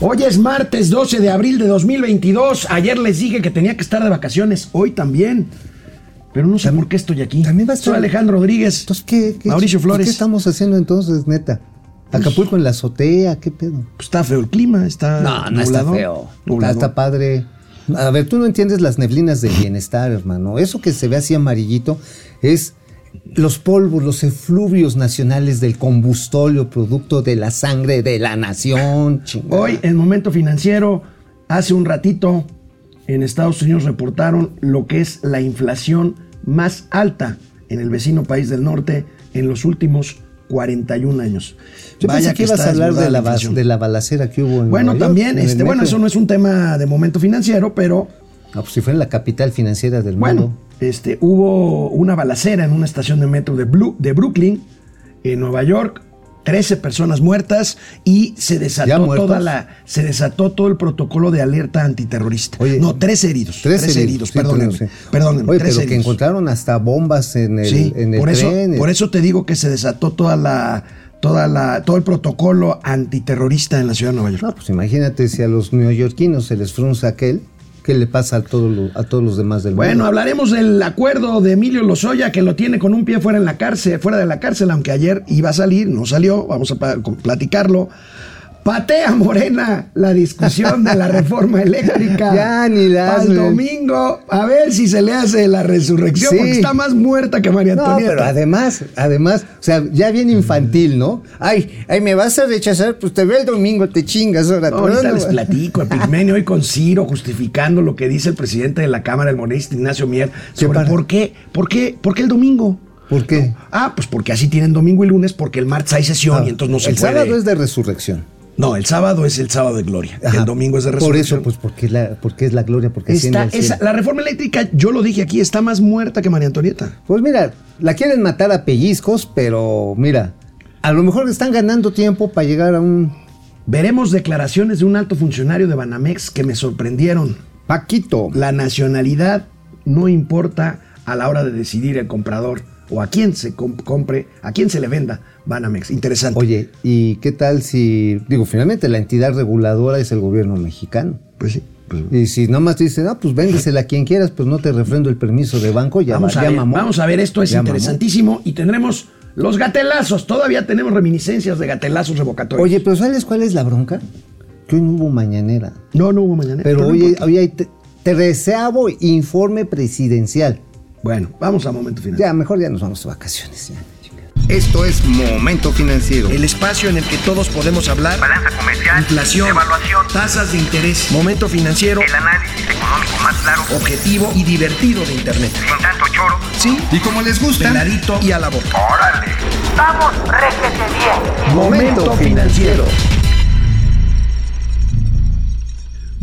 Hoy es martes 12 de abril de 2022. Ayer les dije que tenía que estar de vacaciones. Hoy también. Pero no sé por qué estoy aquí. También va a estar- Soy Alejandro Rodríguez. Entonces, ¿qué, qué- Mauricio Flores. ¿Qué estamos haciendo entonces, neta? Acapulco en la azotea, ¿qué pedo? Pues está feo el clima, está No, no está nublado, feo. Está padre. A ver, tú no entiendes las neblinas del bienestar, hermano. Eso que se ve así amarillito es los polvos, los efluvios nacionales del combustóleo, producto de la sangre de la nación. chingada. Hoy, en Momento Financiero, hace un ratito, en Estados Unidos reportaron lo que es la inflación más alta en el vecino país del norte en los últimos 41 años. Yo pensé que ibas a hablar de la, de balacera que hubo en Bueno, Nueva York, también, en el este, bueno, eso no es un tema de momento financiero, pero Ah, pues si fue en la capital financiera del bueno, mundo. este, hubo una balacera en una estación de metro de, Blue- de Brooklyn, en Nueva York. 13 personas muertas y se ¿Ya desató toda la se desató todo el protocolo de alerta antiterrorista. Oye, no, tres heridos. Tres, Tres, heridos, heridos, sí, perdónenme. sí. Perdónenme, Oye, pero que heridos. encontraron hasta bombas en el, Sí, en el por eso, por eso te digo que se desató toda la, toda la, todo el protocolo antiterrorista en la ciudad de Nueva York. No, pues imagínate si a los neoyorquinos se les frunza aquel, ¿qué le pasa a, todo lo- a todos los demás del Bueno, mundo? hablaremos del acuerdo de Emilio Lozoya que lo tiene con un pie fuera en la cárcel, fuera de la cárcel, aunque ayer iba a salir, no salió, vamos a platicarlo. Patea Morena la discusión de la reforma eléctrica. Ya, ni la Al domingo, a ver si se le hace la resurrección, Sí. porque está más muerta que María No, Antonieta. pero además, además, o sea, ya bien infantil, ¿no? Ay, ay, me vas a rechazar, pues te veo el domingo, te chingas ahora. No, ahorita no, les platico, el Pigmenio hoy con Ciro justificando lo que dice el presidente de la Cámara, el monista Ignacio Mier, sobre por qué, por qué, por qué el domingo. ¿Por qué? Ah, pues porque así tienen domingo y lunes, porque el martes hay sesión y entonces no se el puede. sábado es de resurrección. No, el sábado es el sábado de gloria. Ajá. El domingo es de Por resurrección. eso, pues, porque la, porque es la gloria, porque Está- esa- la reforma eléctrica, yo lo dije aquí, está más muerta que María Antonieta. Pues mira, la quieren matar a pellizcos, pero mira, a lo mejor están ganando tiempo para llegar a un Veremos declaraciones de un alto funcionario de Banamex que me sorprendieron. Paquito. La nacionalidad no importa a la hora de decidir el comprador o a quién se com- compre, a quién se le venda Banamex. Interesante. Oye, ¿y qué tal si, digo, finalmente la entidad reguladora es el gobierno mexicano? pues sí. pues- Y si nomás te dicen, ah, pues véndesela a quien quieras, pues no te refrendo el permiso de banco, ya, vamos, va- a ver, mamó. vamos a ver, esto es Ya mamó. interesantísimo y tendremos los gatelazos. Todavía tenemos reminiscencias de gatelazos revocatorios. Oye, pero ¿sabes cuál es la bronca? Que hoy no hubo mañanera. no, no hubo mañana. Pero no hoy, importa. hoy hay treceavo informe presidencial. Bueno, vamos a momento final. Ya, mejor ya nos vamos de vacaciones. ya. Esto es Momento Financiero. El espacio en el que todos podemos hablar. Balanza comercial, Inflación, evaluación, tasas de interés, momento financiero, el análisis económico más claro, objetivo y divertido de Internet. sin tanto choro. Sí, Y como les gusta, peladito y a la boca. ¡Órale! ¡Vamos, réjete bien! Momento financiero.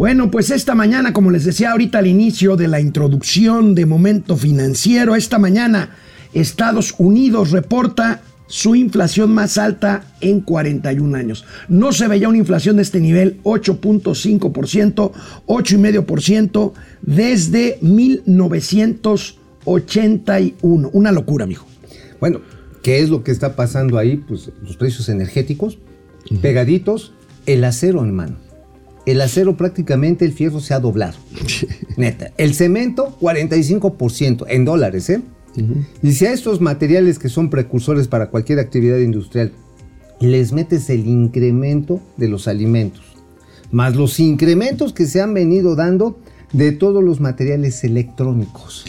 Bueno, pues esta mañana, como les decía ahorita al inicio de la introducción de Momento Financiero, esta mañana Estados Unidos reporta su inflación más alta en 41 años. No se veía una inflación de este nivel, 8.5%, 8,5% desde 1981. Una locura, mijo. Bueno, ¿qué es lo que está pasando ahí? Pues los precios energéticos, pegaditos, el acero en mano. El acero prácticamente, el fierro se ha doblado. Neta. El cemento, 45% en dólares, ¿eh? Y si a estos materiales que son precursores para cualquier actividad industrial les metes el incremento de los alimentos, más los incrementos que se han venido dando de todos los materiales electrónicos.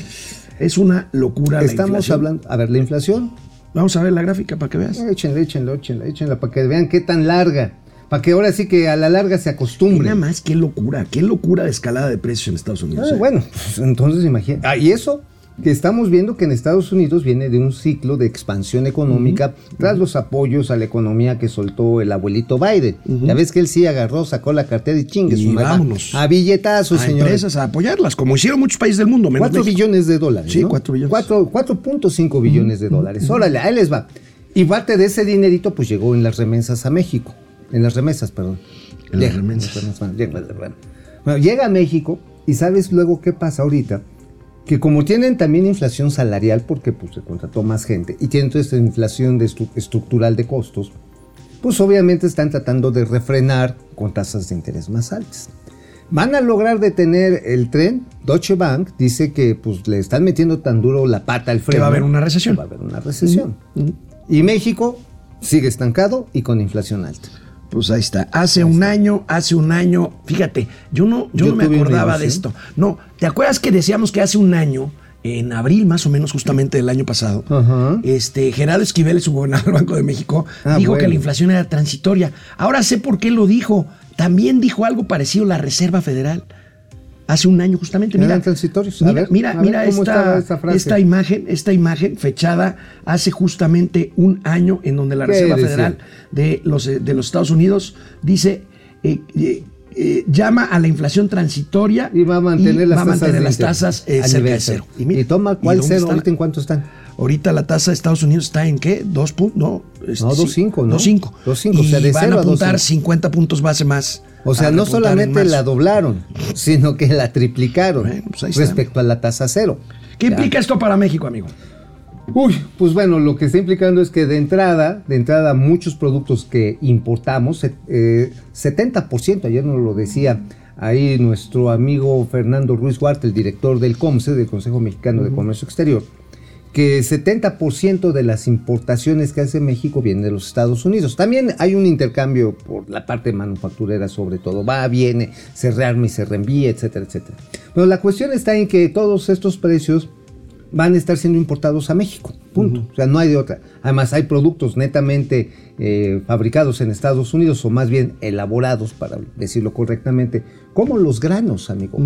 Es una locura. Estamos hablando, a ver, la inflación, Vamos a ver la gráfica para que veas. Échenla, échenla, échenla, échenla para que vean qué tan larga. Para que ahora sí que a la larga se acostumbre. nada más, qué locura, qué locura de escalada de precios en Estados Unidos. Ah, ¿eh? bueno, pues, entonces imagina. Ah, y eso que estamos viendo que en Estados Unidos viene de un ciclo de expansión económica tras los apoyos a la economía que soltó el abuelito Biden. Ya ves que él sí agarró, sacó la cartera y chingue su vámonos. A billetazos, a señores. empresas a apoyarlas, como hicieron muchos países del mundo. menos 4 México. billones de dólares. Sí, ¿no? cuatro billones. Cuatro- 4.5 billones de dólares. Órale, ahí les va. Y parte de ese dinerito, pues llegó en las remesas a México. En las remesas, perdón. En las Llega, las remesas, llega, bueno. Llega a México y sabes luego qué pasa ahorita. Que como tienen también inflación salarial, porque pues se contrató más gente, y tienen toda esta inflación de estru- estructural de costos, pues obviamente están tratando de refrenar con tasas de interés más altas. Van a lograr detener el tren. Deutsche Bank dice que pues le están metiendo tan duro la pata al freno. va a haber una recesión. que Va a haber una recesión. Y México sigue estancado y con inflación alta. Pues ahí está. Hace un año, hace un año, fíjate, yo no, yo, Yo no me acordaba de esto. No, ¿te acuerdas que decíamos que hace un año, en abril más o menos justamente del año pasado, este Gerardo Esquivel, su gobernador del Banco de México, Ah, dijo que la inflación era transitoria. Ahora sé por qué lo dijo. También dijo algo parecido la Reserva Federal. Hace un año justamente. Mira, transitorios. Mira, ver, mira, mira esta, esta imagen, esta imagen fechada hace justamente un año en donde la ¿Qué Reserva? Federal de los, eh, de los Estados Unidos dice eh, eh, eh, llama a la inflación transitoria Y va a mantener y las va a tasas, mantener las tasas eh, a cerca de cero. Y, mira, toma, ¿cuál dónde cero? ¿Ahorita en cuánto están? Ahorita la tasa de Estados Unidos está en qué? Dos puntos, no. este, No, sí, 2.5, ¿no? 2.5. 2.5, o sea, de Y van cero a a apuntar 2.5. 50 puntos base más. O sea, a no solamente la doblaron, sino que la triplicaron Bueno, pues ahí está. respecto a la tasa cero. ¿Qué Ya. implica esto para México, amigo? Uy, pues bueno, lo que está implicando es que de entrada, de entrada muchos productos que importamos, se- eh, 70%, ayer nos lo decía ahí nuestro amigo Fernando Ruiz Huarte, el director del COMSE, del Consejo Mexicano de Comercio Exterior, que 70% de las importaciones que hace México vienen de los Estados Unidos. También hay un intercambio por la parte manufacturera sobre todo. Va, viene, se rearma y se reenvía, etcétera, etcétera. Pero la cuestión está en que todos estos precios van a estar siendo importados a México. Punto. O sea, no hay de otra. Además, hay productos netamente eh, fabricados en Estados Unidos, o más bien elaborados, para decirlo correctamente, como los granos, amigo.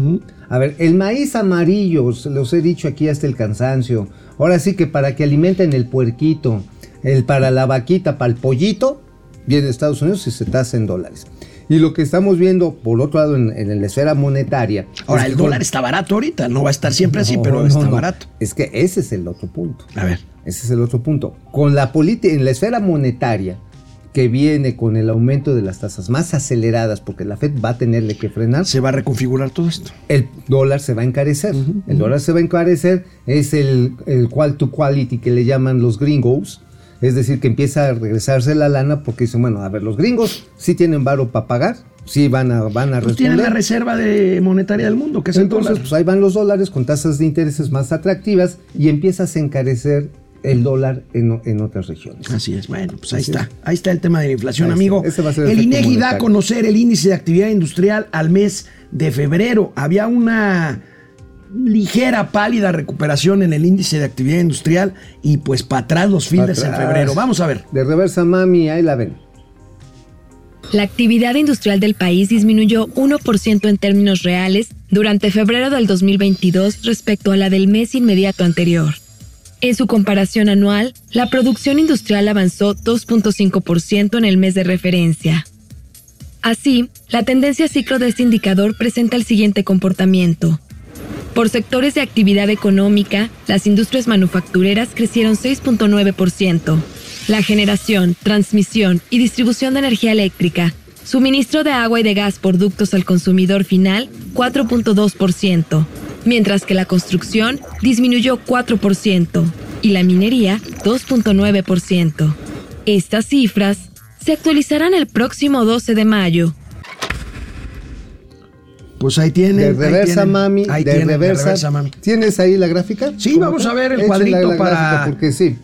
A ver, el maíz amarillo, los he dicho aquí hasta el cansancio. Ahora sí que para que alimenten el puerquito, el para la vaquita, para el pollito, viene de Estados Unidos y se tasa en dólares. Y lo que estamos viendo, por otro lado, en, en la esfera monetaria. Ahora, es el con- dólar está barato ahorita, no va a estar siempre así, pero no, está no. barato. Es que ese es el otro punto. A ver. Ese es el otro punto. Con la política, en la esfera monetaria, que viene con el aumento de las tasas más aceleradas, porque la Fed va a tenerle que frenar, Se va a reconfigurar todo esto. el dólar se va a encarecer. El dólar se va a encarecer, es el, el qual to quality que le llaman los gringos. Es decir, que empieza a regresarse la lana porque dicen, bueno, a ver, los gringos sí tienen varo para pagar, sí van a, van a Pues tienen la reserva de monetaria del mundo, que es el Entonces, dólar. pues ahí van los dólares con tasas de intereses más atractivas y empiezas a encarecer el dólar en, en otras regiones. Así es. Bueno, pues ahí Así está. es. Ahí está el tema de la inflación, Ahí amigo. Ese va a ser el el INEGI da a conocer el índice de actividad industrial al mes de febrero. Había una ligera, pálida recuperación en el índice de actividad industrial y pues para atrás los fines en febrero. Vamos a ver. De reversa, mami, ahí la ven. La actividad industrial del país disminuyó 1% en términos reales durante febrero del 2022 respecto a la del mes inmediato anterior. En su comparación anual, la producción industrial avanzó 2.5% en el mes de referencia. Así, la tendencia ciclo de este indicador presenta el siguiente comportamiento. Por sectores de actividad económica, las industrias manufactureras crecieron 6.9%. La generación, transmisión y distribución de energía eléctrica, suministro de agua y de gas por ductos al consumidor final, 4.2%, mientras que la construcción disminuyó 4% y la minería 2.9%. Estas cifras se actualizarán el próximo 12 de mayo. Pues ahí tienen. De ahí reversa, tienen, mami. Ahí de, tienen, reversa. de reversa, mami. ¿Tienes ahí la gráfica? Sí, ¿Cómo vamos a ver el Échale cuadrito la para- Porque sí.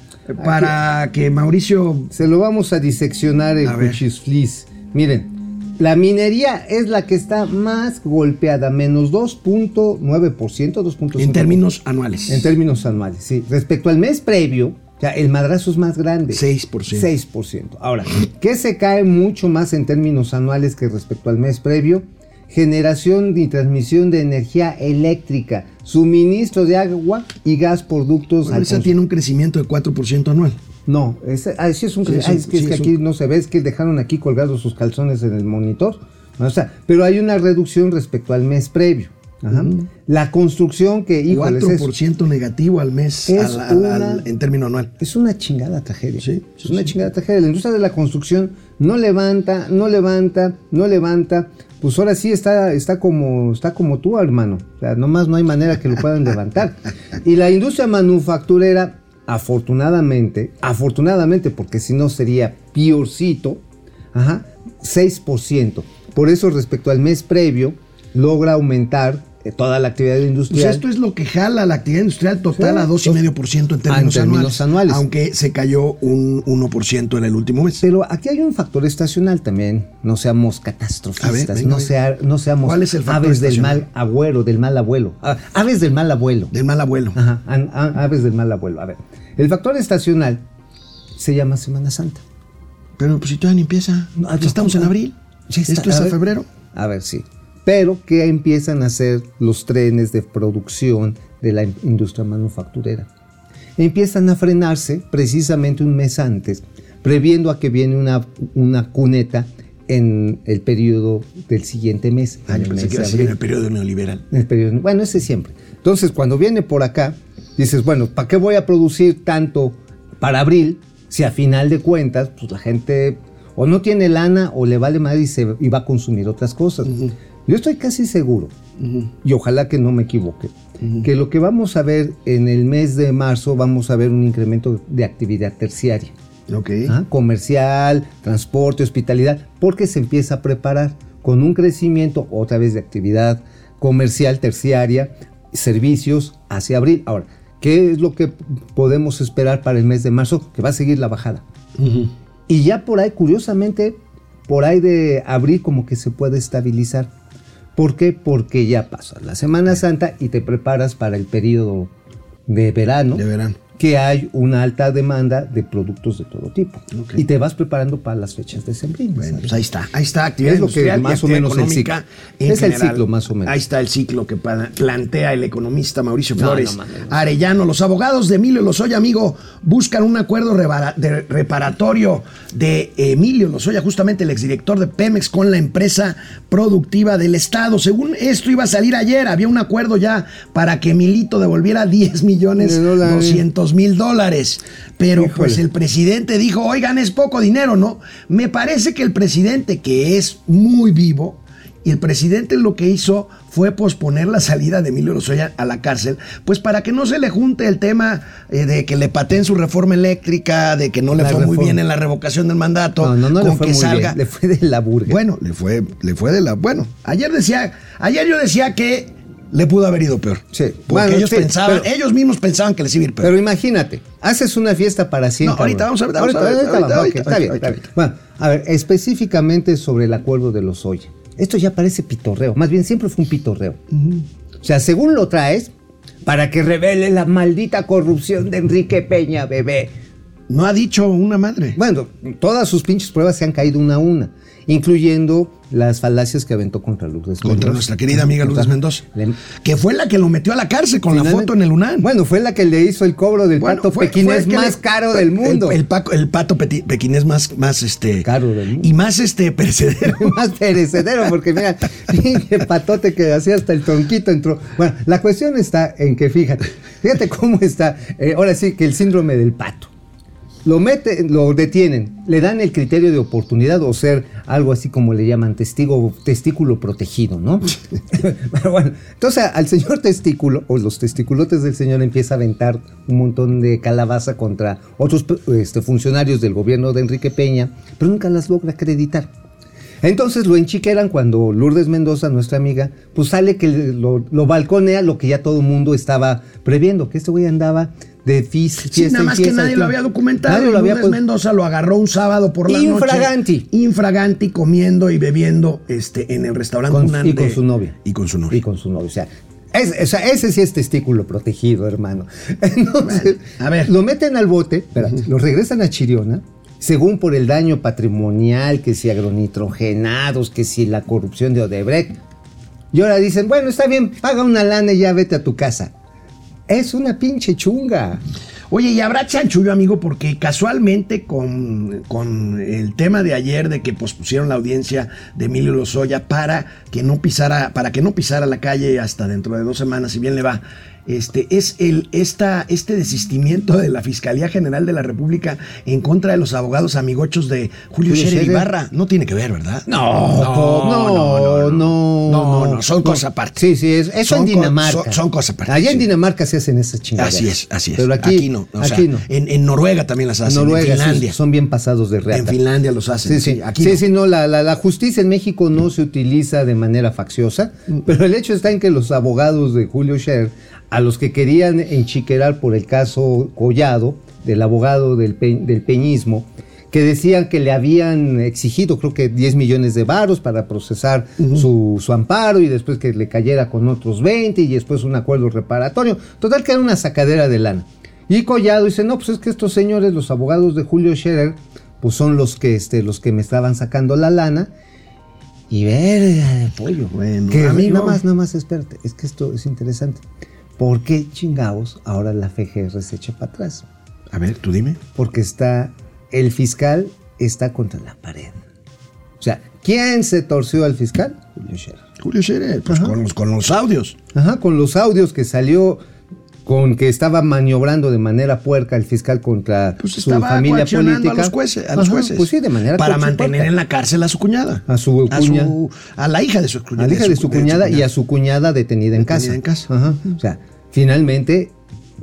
Para que Mauricio. Se lo vamos a diseccionar en. Cuchis Miren, la minería es la que está más golpeada, menos 2.9%, 2.5%. En términos anuales. En términos anuales, sí. Respecto al mes previo, sea, el madrazo es más grande. 6%. 6%. Ahora, ¿qué se cae mucho más en términos anuales que respecto al mes previo? Generación y transmisión de energía eléctrica, suministro de agua y gas por ductos Bueno, esa tiene un crecimiento de 4% anual. No, ese, ah, sí es un Sí, es ah, es que, es que es aquí un- no se ve, es que dejaron aquí colgados sus calzones en el monitor. O sea, pero hay una reducción respecto al mes previo. Ajá. La construcción que, híjole, es, 4% negativo al mes Es al- al- una- al- en término anual. es una chingada tragedia. Sí, es una sí. chingada tragedia. La industria de la construcción no levanta, no levanta, no levanta. Pues ahora sí está, está como, está como tú, hermano. O sea, nomás no hay manera que lo puedan levantar. Y la industria manufacturera, afortunadamente, afortunadamente, porque si no sería piorcito, Ajá, 6%. Por eso respecto al mes previo logra aumentar toda la actividad Pues industrial. esto es lo que jala la actividad industrial total Sí. a 2,5% en términos, en términos anuales, anuales. Aunque se cayó un 1% en el último mes. Pero aquí hay un factor estacional también. No seamos catastrofistas. A ver, venga, no, venga. sea, no seamos ¿Cuál es el factor aves del mal agüero, del mal abuelo. Ah, aves del mal abuelo. Del mal abuelo. Ajá, an- a- aves del mal abuelo. A ver, el factor estacional se llama Semana Santa. Pero pues si todavía ni empieza. No, Ya estamos en abril. Ya está, Esto es a ver. febrero. A ver, sí. Pero que empiezan a hacer los trenes de producción de la in- industria manufacturera. Empiezan a frenarse precisamente un mes antes, previendo a que viene una, una cuneta en el periodo del siguiente mes. Ah, el pensé mes que iba a de ser en el periodo neoliberal. En el periodo- bueno, ese siempre. Entonces, cuando viene por acá, dices, bueno, ¿para qué voy a producir tanto para abril si a final de cuentas, pues la gente o no tiene lana o le vale madre y, se, y va a consumir otras cosas? Yo estoy casi seguro, y ojalá que no me equivoque, que lo que vamos a ver en el mes de marzo, vamos a ver un incremento de actividad terciaria. Ok. ¿ah? comercial, transporte, hospitalidad, porque se empieza a preparar con un crecimiento otra vez de actividad comercial terciaria, servicios hacia abril. Ahora, ¿qué es lo que podemos esperar para el mes de marzo? Que va a seguir la bajada. Y ya por ahí, curiosamente, por ahí de abril como que se puede estabilizar. ¿Por qué? Porque ya pasa la Semana Santa y te preparas para el periodo de verano De verano. Que hay una alta demanda de productos de todo tipo. Y te vas preparando para las fechas de Bueno, pues ahí está, ahí está, actividad Es lo que más o menos el ciclo. Es el ciclo, más o menos. Ahí está el ciclo que plantea el economista Mauricio No, Flores no mames. Arellano. Los abogados de Emilio Lozoya, amigo, buscan un acuerdo de reparatorio de Emilio Lozoya, justamente el exdirector de Pemex, con la empresa productiva del Estado. Según esto iba a salir ayer, había un acuerdo ya para que Emilito devolviera 10 millones De dólares. 200 mil dólares. Pero Híjole. pues el presidente dijo, oigan, es poco dinero, ¿no? Me parece que el presidente, que es muy vivo, y el presidente lo que hizo fue posponer la salida de Emilio Lozoya a la cárcel, pues para que no se le junte el tema eh, de que le pateen su reforma eléctrica, de que no le La fue muy bien en la revocación del mandato, No, no, no le con fue que muy salga. bien, le fue de la burga. Bueno, le fue, le fue de la. Bueno, ayer decía, ayer yo decía que le pudo haber ido peor. Sí. Porque Bueno, ellos sí, pensaban, pero- ellos mismos pensaban que les iba a ir peor. Pero imagínate, haces una fiesta para 100 No, ahorita vamos a ver, vamos a ver, Ahorita, ahorita, vamos, ok, ahorita, está bien, está bien. Bueno, a ver, específicamente sobre el acuerdo de los Oya. Esto ya parece pitorreo, más bien siempre fue un pitorreo. O sea, según lo traes, para que revele la maldita corrupción de Enrique Peña, bebé. No ha dicho una madre. Bueno, todas sus pinches pruebas se han caído una a una, incluyendo las falacias que aventó contra Lourdes Contra Mendoza. nuestra querida amiga Lourdes Mendoza. Le- Que fue la que lo metió a la cárcel con la foto en el UNAM. Bueno, fue la que le hizo el cobro del Bueno, pato fue- pequinés fue más le- caro del mundo. El, el paco- el pato peti- pequinés más, más este. Caro del mundo. Y más este perecedero. más perecedero, porque mira, pinche patote que hacía hasta el tronquito entró. Bueno, la cuestión está en que fíjate, fíjate cómo está, eh, ahora sí que el síndrome del pato. Lo mete, lo detienen, le dan el criterio de oportunidad o ser algo así como le llaman testigo, testículo protegido, ¿no? Pero bueno, entonces al señor testículo, o los testiculotes del señor empieza a aventar un montón de calabaza contra otros este, funcionarios del gobierno de Enrique Peña, pero nunca las logra acreditar. Entonces lo enchiqueran cuando Lourdes Mendoza, nuestra amiga, pues sale que lo, lo balconea lo que ya todo el mundo estaba previendo, que este güey andaba de fis, Sí, fiesta nada más que fiesta, nadie lo había documentado. Nadie lo había Lourdes Mendoza lo agarró un sábado por la Infraganti. noche. Infraganti. comiendo y bebiendo este, en el restaurante Con- y con su novia. Y con su novia. Y con su novia. O sea, es- o sea, ese sí es testículo protegido, hermano. Entonces, a ver. lo meten al bote, espérate, lo regresan a Chiriona, según por el daño patrimonial, que si agronitrogenados, que si la corrupción de Odebrecht. Y ahora dicen, bueno, está bien, paga una lana y ya vete a tu casa. Es una pinche chunga. Oye, y habrá chanchullo, amigo, porque casualmente con, con el tema de ayer de que pospusieron la audiencia de Emilio Lozoya para que no pisara, para que no pisara la calle hasta dentro de dos semanas, si bien le va. Este, es el, esta, este desistimiento de la Fiscalía General de la República en contra de los abogados amigochos de Julio, Julio Scherer. Ibarra. No tiene que ver, ¿verdad? No, no, no, no, No, no, son cosas aparte. Sí, sí, es, eso Son en Dinamarca. son- son cosas aparte, Allá en. Dinamarca se hacen esas chingaderas. Así es, así es. Pero aquí, no. o sea, aquí no. En, en Noruega también las hacen. Noruega en sí, Finlandia. son bien pasados de reata. En Finlandia los hacen. Sí, sí, aquí sí, no. sí, no, la, la- la justicia en México no se utiliza de manera facciosa, Mm. pero el hecho está en que los abogados de Julio Scherer, a los que querían enchiquerar por el caso Collado, del abogado del, pe- del peñismo, que decían que le habían exigido creo que 10 millones de varos para procesar su, su amparo y después que le cayera con otros 20 y después un acuerdo reparatorio. Total que era una sacadera de lana. Y Collado dice, no, pues es que estos señores, los abogados de Julio Scherer, pues son los que, este, los que me estaban sacando la lana. Y verga de pollo. Bueno, que amigo. nada más, nada más, espérate, es que esto es interesante. ¿Por qué chingados ahora la FGR se echa para atrás? A ver, tú dime. Porque está, el fiscal está contra la pared. O sea, ¿quién se torció al fiscal? Julio Scherer. Julio Scherer, pues con los, con los audios. Ajá, con los audios que salió con que estaba maniobrando de manera puerca el fiscal contra Pues su familia política. a los jueces. A los Ajá, jueces Pues sí, de manera Para mantener puerca. en la cárcel a su cuñada. A su cuña- A, la hija de su cuñada. a la hija de su cuñada y a su cuñada detenida en casa. en casa. Ajá. O sea, finalmente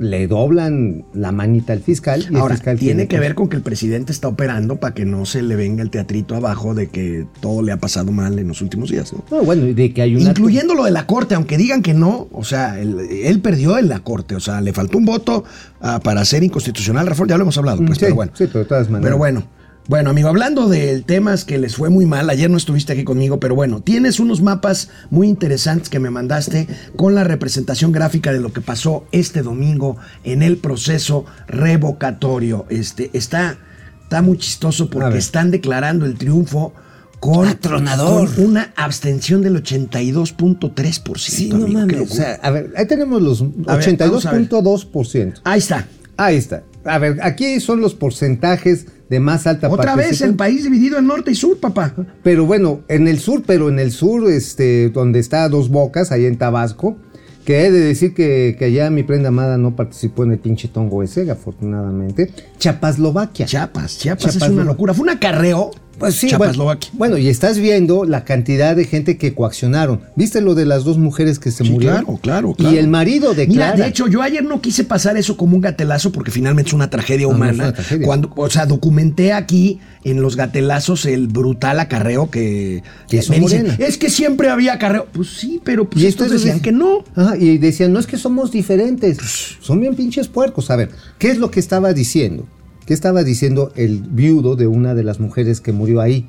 le doblan la manita al fiscal y Ahora, el fiscal tiene que ver con que el presidente está operando para que no se le venga el teatrito abajo de que todo le ha pasado mal en los últimos días, ¿no? No, bueno, y de que hay una Incluyendo lo de la corte, aunque digan que no, o sea, él, él perdió en la corte, o sea, le faltó un voto ah, para ser inconstitucional la reforma, ya lo hemos hablado, pues, Sí, pero bueno. sí, pero de todas maneras. Pero bueno, bueno, amigo, hablando del temas que les fue muy mal, ayer no estuviste aquí conmigo, pero bueno, tienes unos mapas muy interesantes que me mandaste con la representación gráfica de lo que pasó este domingo en el proceso revocatorio. Este, está, está muy chistoso porque están declarando el triunfo con, Atronador. con una abstención del 82.3%. Sí, no amigo, mames. O sea, a ver, ahí tenemos los A ver, vamos a ver. 82.2%. Ahí está. Ahí está. A ver, aquí son los porcentajes de más alta Otra vez el país dividido en norte y sur, papá. Pero bueno, en el sur, pero en el sur, este, donde está Dos Bocas, ahí en Tabasco, que he de decir que, que allá mi prenda amada no participó en el pinche tongo ese, afortunadamente. Chapaslovaquia. Chiapas, Chiapas es Chiapas, una no. locura. Fue un acarreo. Pues sí, bueno, bueno, y estás viendo la cantidad de gente que coaccionaron. ¿Viste lo de las dos mujeres que se Sí, murieron? claro, claro, claro. Y el marido declara. Mira, de hecho, yo ayer no quise pasar eso como un gatelazo porque finalmente es una tragedia No, no es humana. una tragedia. Cuando, o sea, documenté aquí en los gatelazos el brutal acarreo que, Que hizo me dicen, es que siempre había acarreo. Pues sí, pero pues Y estos decían que no. Ajá, y decían, no es que somos diferentes, son bien pinches puercos. A ver, ¿qué es lo que estaba diciendo? ¿Qué estaba diciendo el viudo de una de las mujeres que murió ahí?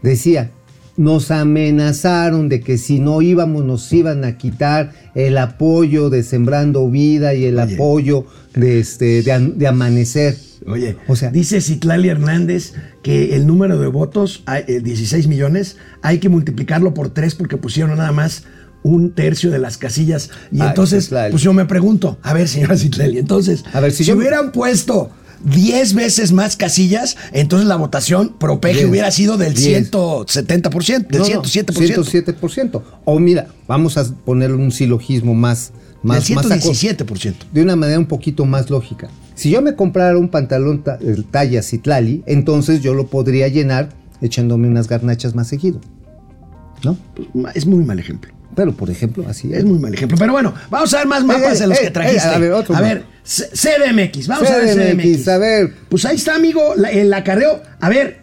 Decía, nos amenazaron de que si no íbamos nos iban a quitar el apoyo de Sembrando Vida y el Oye. apoyo de, este, de, an- de Amanecer. Oye, O sea- dice Citlali Hernández que el número de votos, hay, eh, 16 millones, hay que multiplicarlo por 3 porque pusieron nada más un tercio de las casillas. Y Ay, entonces, Citlali. pues yo me pregunto, a ver, señora Citlali, entonces, A ver, si si, yo- hubieran puesto 10 veces más casillas, entonces la votación pro Diez. hubiera sido del Diez. 170%, del No, no, 107%. 107%. O mira, vamos a poner un silogismo más... más del más aco- 117%. de una manera un poquito más lógica. Si yo me comprara un pantalón ta- el talla Citlali, entonces yo lo podría llenar echándome unas garnachas más seguido. ¿No? Pues, es muy mal ejemplo. Pero, por ejemplo, así es. Es muy mal ejemplo. Pero bueno, vamos a ver más mapas eh, de los eh, que trajiste. eh, a ver, otro A ver, CDMX. Vamos a ver CDMX, a ver. Pues ahí está, amigo, la- el acarreo. A ver,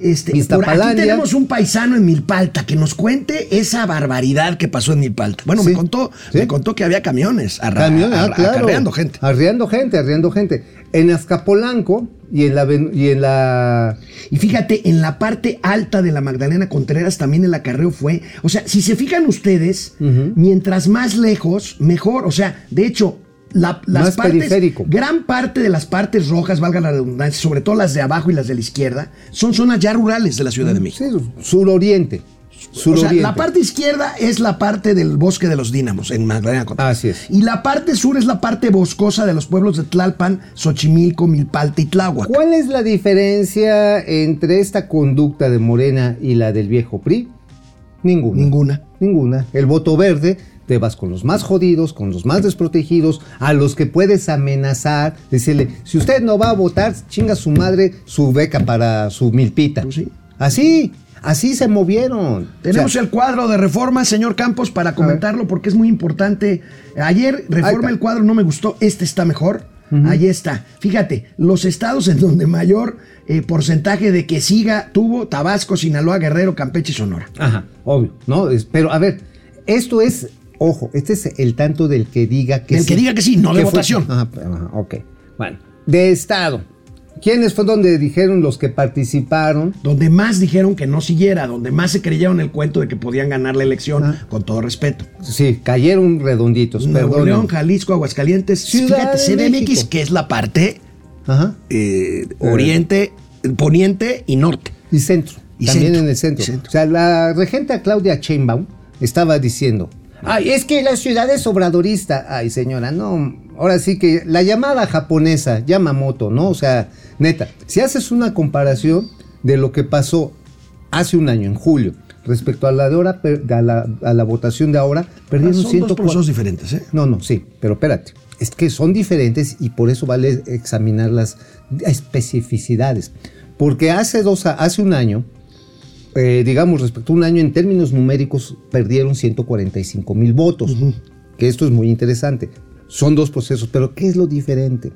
este, por aquí tenemos un paisano en Milpalta que nos cuente esa barbaridad que pasó en Milpalta. Bueno, Sí, me contó, sí. me contó que había camiones arra- Camión, ah, claro. acarreando gente. Arriando gente, arriando gente. En Azcapolanco y en la... Y en la Y fíjate, en la parte alta de la Magdalena Contreras también el acarreo fue. O sea, si se fijan ustedes, mientras más lejos, mejor. O sea, de hecho, la- las Más partes. periférico. Gran parte de las partes rojas, valga la redundancia, sobre todo las de abajo y las de la izquierda, son zonas ya rurales de la Ciudad de México. sí, suroriente. O sea, la parte izquierda es la parte del bosque de los dínamos en Magdalena Contreras. Así es. Y la parte sur es la parte boscosa de los pueblos de Tlalpan, Xochimilco, Milpalta y Tláhuac. ¿Cuál es la diferencia entre esta conducta de Morena y la del viejo PRI? Ninguna. Ninguna. Ninguna. El voto verde, te vas con los más jodidos, con los más desprotegidos, a los que puedes amenazar, decirle, si usted no va a votar, chinga su madre su beca para su milpita. Pues sí. Así, así se movieron. Tenemos O sea, el cuadro de reforma, señor Campos, para comentarlo porque es muy importante. Ayer reforma el cuadro no me gustó, este está mejor. Ahí está. Fíjate, los estados en donde mayor eh, porcentaje de que siga tuvo Tabasco, Sinaloa, Guerrero, Campeche y Sonora. Ajá, obvio, ¿no? Es- pero a ver, esto es, ojo, este es el tanto del que diga que Del que diga que sí, no de fue- votación. Ajá, ajá, ok. Bueno, de Estado. ¿Quiénes fue donde dijeron los que participaron? Donde más dijeron que no siguiera, donde más se creyeron el cuento de que podían ganar la elección, Ah. con todo respeto. Sí, cayeron redonditos, Nuevo. León, Jalisco, Aguascalientes, Ciudad fíjate, de CDMX, México. que es la parte Ajá. eh, oriente, poniente y norte. Y centro. Y también centro, en el centro. O sea, la regenta Claudia Sheinbaum estaba diciendo, ay, es que la ciudad es obradorista. Ay, señora, no, ahora sí que la llamada japonesa, Yamamoto, ¿no? O sea, neta, si haces una comparación de lo que pasó hace un año, en julio, respecto a la de ahora, a la, a la votación de ahora, perdieron Son dos 104. procesos diferentes, ¿eh? No, no, sí, pero espérate. Es que son diferentes y por eso vale examinar las especificidades. Porque hace, dos, hace un año, eh, digamos, respecto a un año, en términos numéricos, perdieron 145 mil votos. Que esto es muy interesante. Son dos procesos, pero ¿qué es lo diferente?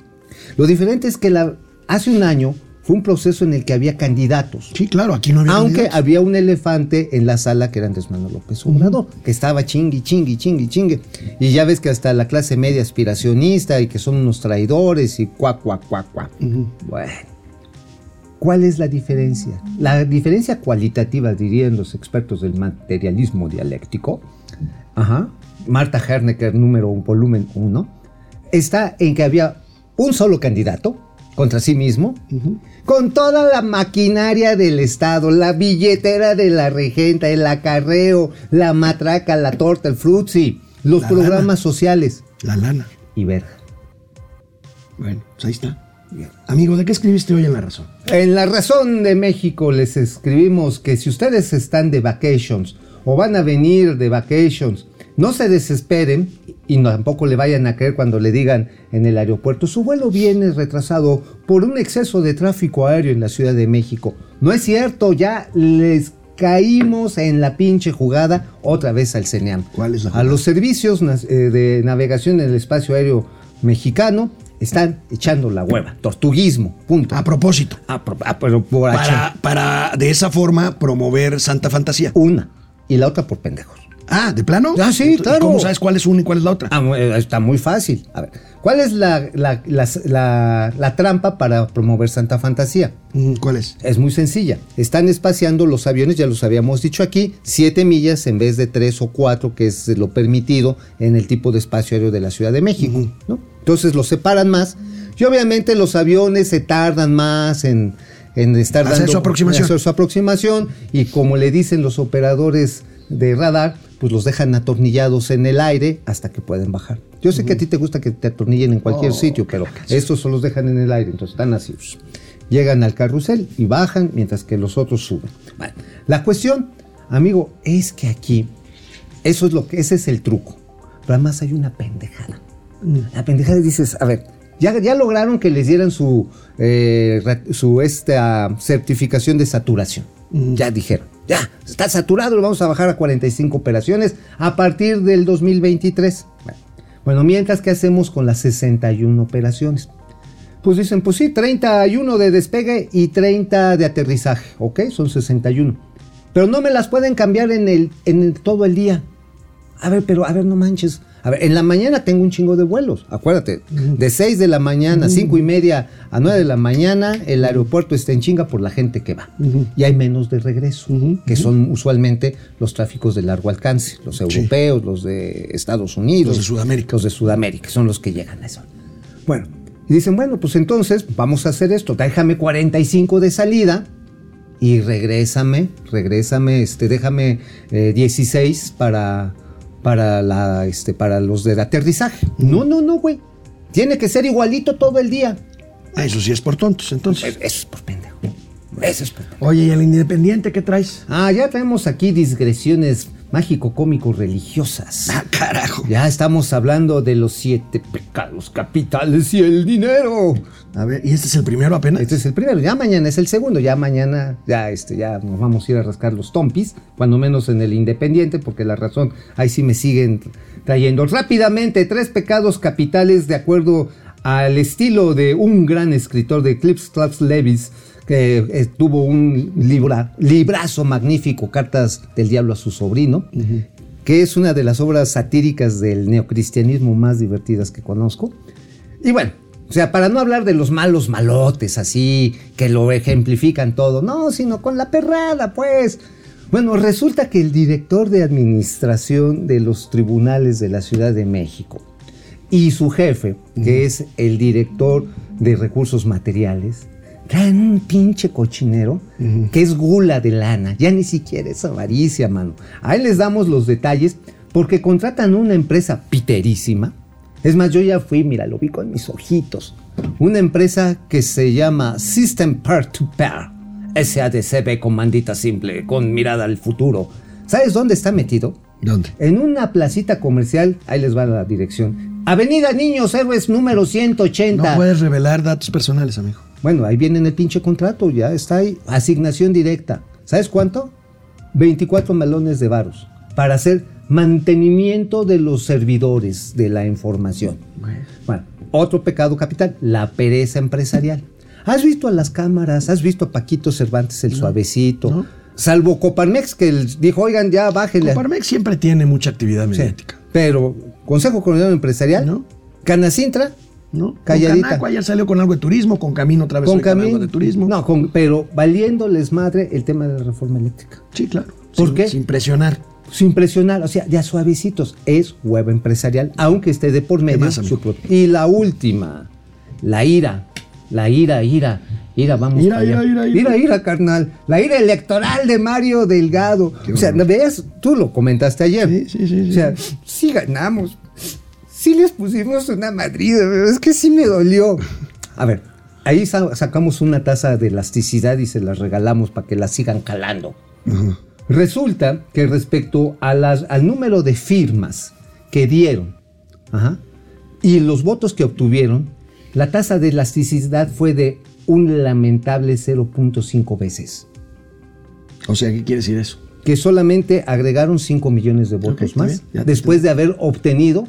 Lo diferente es que la, hace un año fue un proceso en el que había candidatos. Sí, claro, aquí no había Aunque candidatos. había un elefante en la sala que era Andrés Manuel López Obrador, que estaba chingui, chingui, chingui, chingue. Y ya ves que hasta la clase media aspiracionista y que son unos traidores y cuá, cuá, cuá, cuá. Bueno, ¿cuál es la diferencia? La diferencia cualitativa, dirían los expertos del materialismo dialéctico, ajá, Marta Hernecker, número un, volumen 1, está en que había un solo candidato contra sí mismo, con toda la maquinaria del Estado, la billetera de la regenta, el acarreo, la matraca, la torta, el frutzi, los La programas lana. sociales La lana. y verga. Bueno, pues ahí está. Amigo, ¿de qué escribiste hoy en La Razón? En La Razón de México les escribimos que si ustedes están de vacations o van a venir de vacations, no se desesperen y no- tampoco le vayan a creer cuando le digan en el aeropuerto, su vuelo viene retrasado por un exceso de tráfico aéreo en la Ciudad de México. No es cierto, ya les caímos en la pinche jugada otra vez al CENEAM. ¿Cuál es la A jugada? los servicios eh, de navegación en el espacio aéreo mexicano están echando la hueva. Tortuguismo, punto. A propósito, pero- pero por para, para de esa forma promover Santa Fantasía. Una. Y la otra por pendejos. Ah, ¿de plano? Ah, sí, claro. ¿Cómo sabes cuál es una y cuál es la otra? Ah, eh, está muy fácil. A ver, ¿cuál es la, la- la- trampa para promover Santa Fantasía? Mm, ¿Cuál es? Es muy sencilla. Están espaciando los aviones, ya los habíamos dicho aquí, siete millas en vez de tres o cuatro, que es lo permitido en el tipo de espacio aéreo de la Ciudad de México. ¿no? Entonces los separan más. Y obviamente los aviones se tardan más en, en estar Hacer dando su aproximación. hacer su aproximación. Y como le dicen los operadores de radar, pues los dejan atornillados en el aire hasta que pueden bajar. Yo sé que a ti te gusta que te atornillen en cualquier Oh, sitio, pero estos solo los dejan en el aire, entonces están así. Llegan al carrusel y bajan mientras que los otros suben. Bueno, la cuestión, amigo, es que aquí, eso es lo que, ese es el truco. Pero además hay una pendejada. La pendejada dices, a ver, ya, ya lograron que les dieran su, eh, su esta certificación de saturación. Ya dijeron, ya, está saturado, lo vamos a bajar a 45 operaciones a partir del 2023. Bueno, mientras, ¿qué hacemos con las 61 operaciones? Pues dicen, pues sí, 31 de despegue y 30 de aterrizaje, ¿ok? Son 61. Pero no me las pueden cambiar en, el, en el- todo el día. A ver, pero a ver, no manches. A ver, en la mañana tengo un chingo de vuelos. Acuérdate, de 6 de la mañana, 5 y media a 9 de la mañana, el aeropuerto está en chinga por la gente que va. Y hay menos de regreso, que son usualmente los tráficos de largo alcance, los europeos, los de Estados Unidos, Los de Sudamérica. Los de Sudamérica, son los que llegan a eso. Bueno, y dicen, bueno, pues entonces vamos a hacer esto, déjame 45 de salida y regrésame, regrésame, este, déjame eh, 16 para, para, la, este, para los del aterrizaje. No, no, no, güey. Tiene que ser igualito todo el día. Ah, eso sí es por tontos, entonces. Eso es por pendejo. Eso es propaganda. Oye, ¿y el independiente qué traes? Ah, ya tenemos aquí digresiones mágico-cómico-religiosas. Ah, carajo. Ya estamos hablando de los siete pecados capitales y el dinero. A ver, ¿y este es el primero apenas? Este es el primero, ya mañana es el segundo, ya mañana ya este ya nos vamos a ir a rascar los tompis, cuando menos en el Independiente, porque la razón ahí sí me siguen trayendo rápidamente tres pecados capitales de acuerdo al estilo de un gran escritor de Clips Claps Levis que eh, tuvo un libra- librazo magnífico, Cartas del Diablo a su sobrino, que es una de las obras satíricas del neocristianismo más divertidas que conozco. Y bueno, o sea, para no hablar de los malos malotes así, que lo ejemplifican todo, no, sino con la perrada, pues. Bueno, resulta que el director de administración de los tribunales de la Ciudad de México y su jefe, que es el director de recursos materiales, un pinche cochinero que es gula de lana, ya ni siquiera es avaricia, mano. Ahí les damos los detalles porque contratan una empresa piterísima. Es más, yo ya fui, mira, lo vi con mis ojitos. Una empresa que se llama System Pair to Pair. SADCB con mandita simple, con mirada al futuro. ¿Sabes dónde está metido? ¿Dónde? En una placita comercial, ahí les va la dirección. Avenida Niños Héroes número 180. No puedes revelar datos personales, amigo. Bueno, ahí viene en el pinche contrato, ya está ahí. Asignación directa. ¿Sabes cuánto? 24 melones de varos para hacer mantenimiento de los servidores de la información. Bueno, otro pecado capital, la pereza empresarial. ¿Has visto a las cámaras? ¿Has visto a Paquito Cervantes el suavecito? no. Salvo Coparmex que dijo, oigan, ya bájenle. Coparmex siempre tiene mucha actividad Sí. mediática. Pero Consejo Coordinador Empresarial, No. Canacintra, ¿No? Calladita. Con Canaco ayer salió con algo de turismo, con Camino otra vez con con algo Camino de turismo. No, con- pero valiéndoles madre el tema de la reforma eléctrica. Sí, claro. ¿Por Sin- qué? Sin presionar. Sin presionar, o sea, ya suavecitos. Es huevo empresarial, aunque esté de por medio. más, su propio- Y la última, la ira. La ira, ira. Ira, vamos Ira, ira, ira, ira. ira, ira, carnal. La ira electoral de Mario Delgado. o sea, veas, tú lo comentaste ayer. Sí, sí, sí, O sea, sí ganamos. Sí les pusimos una madrida, pero es que sí me dolió. A ver, ahí sa- sacamos una taza de elasticidad y se las regalamos para que la sigan calando. Resulta que respecto a las, al número de firmas que dieron ajá, y los votos que obtuvieron, la tasa de elasticidad fue de un lamentable 0.5 veces. O sea, ¿qué quiere decir eso? Que solamente agregaron 5 millones de votos más bien, después de haber obtenido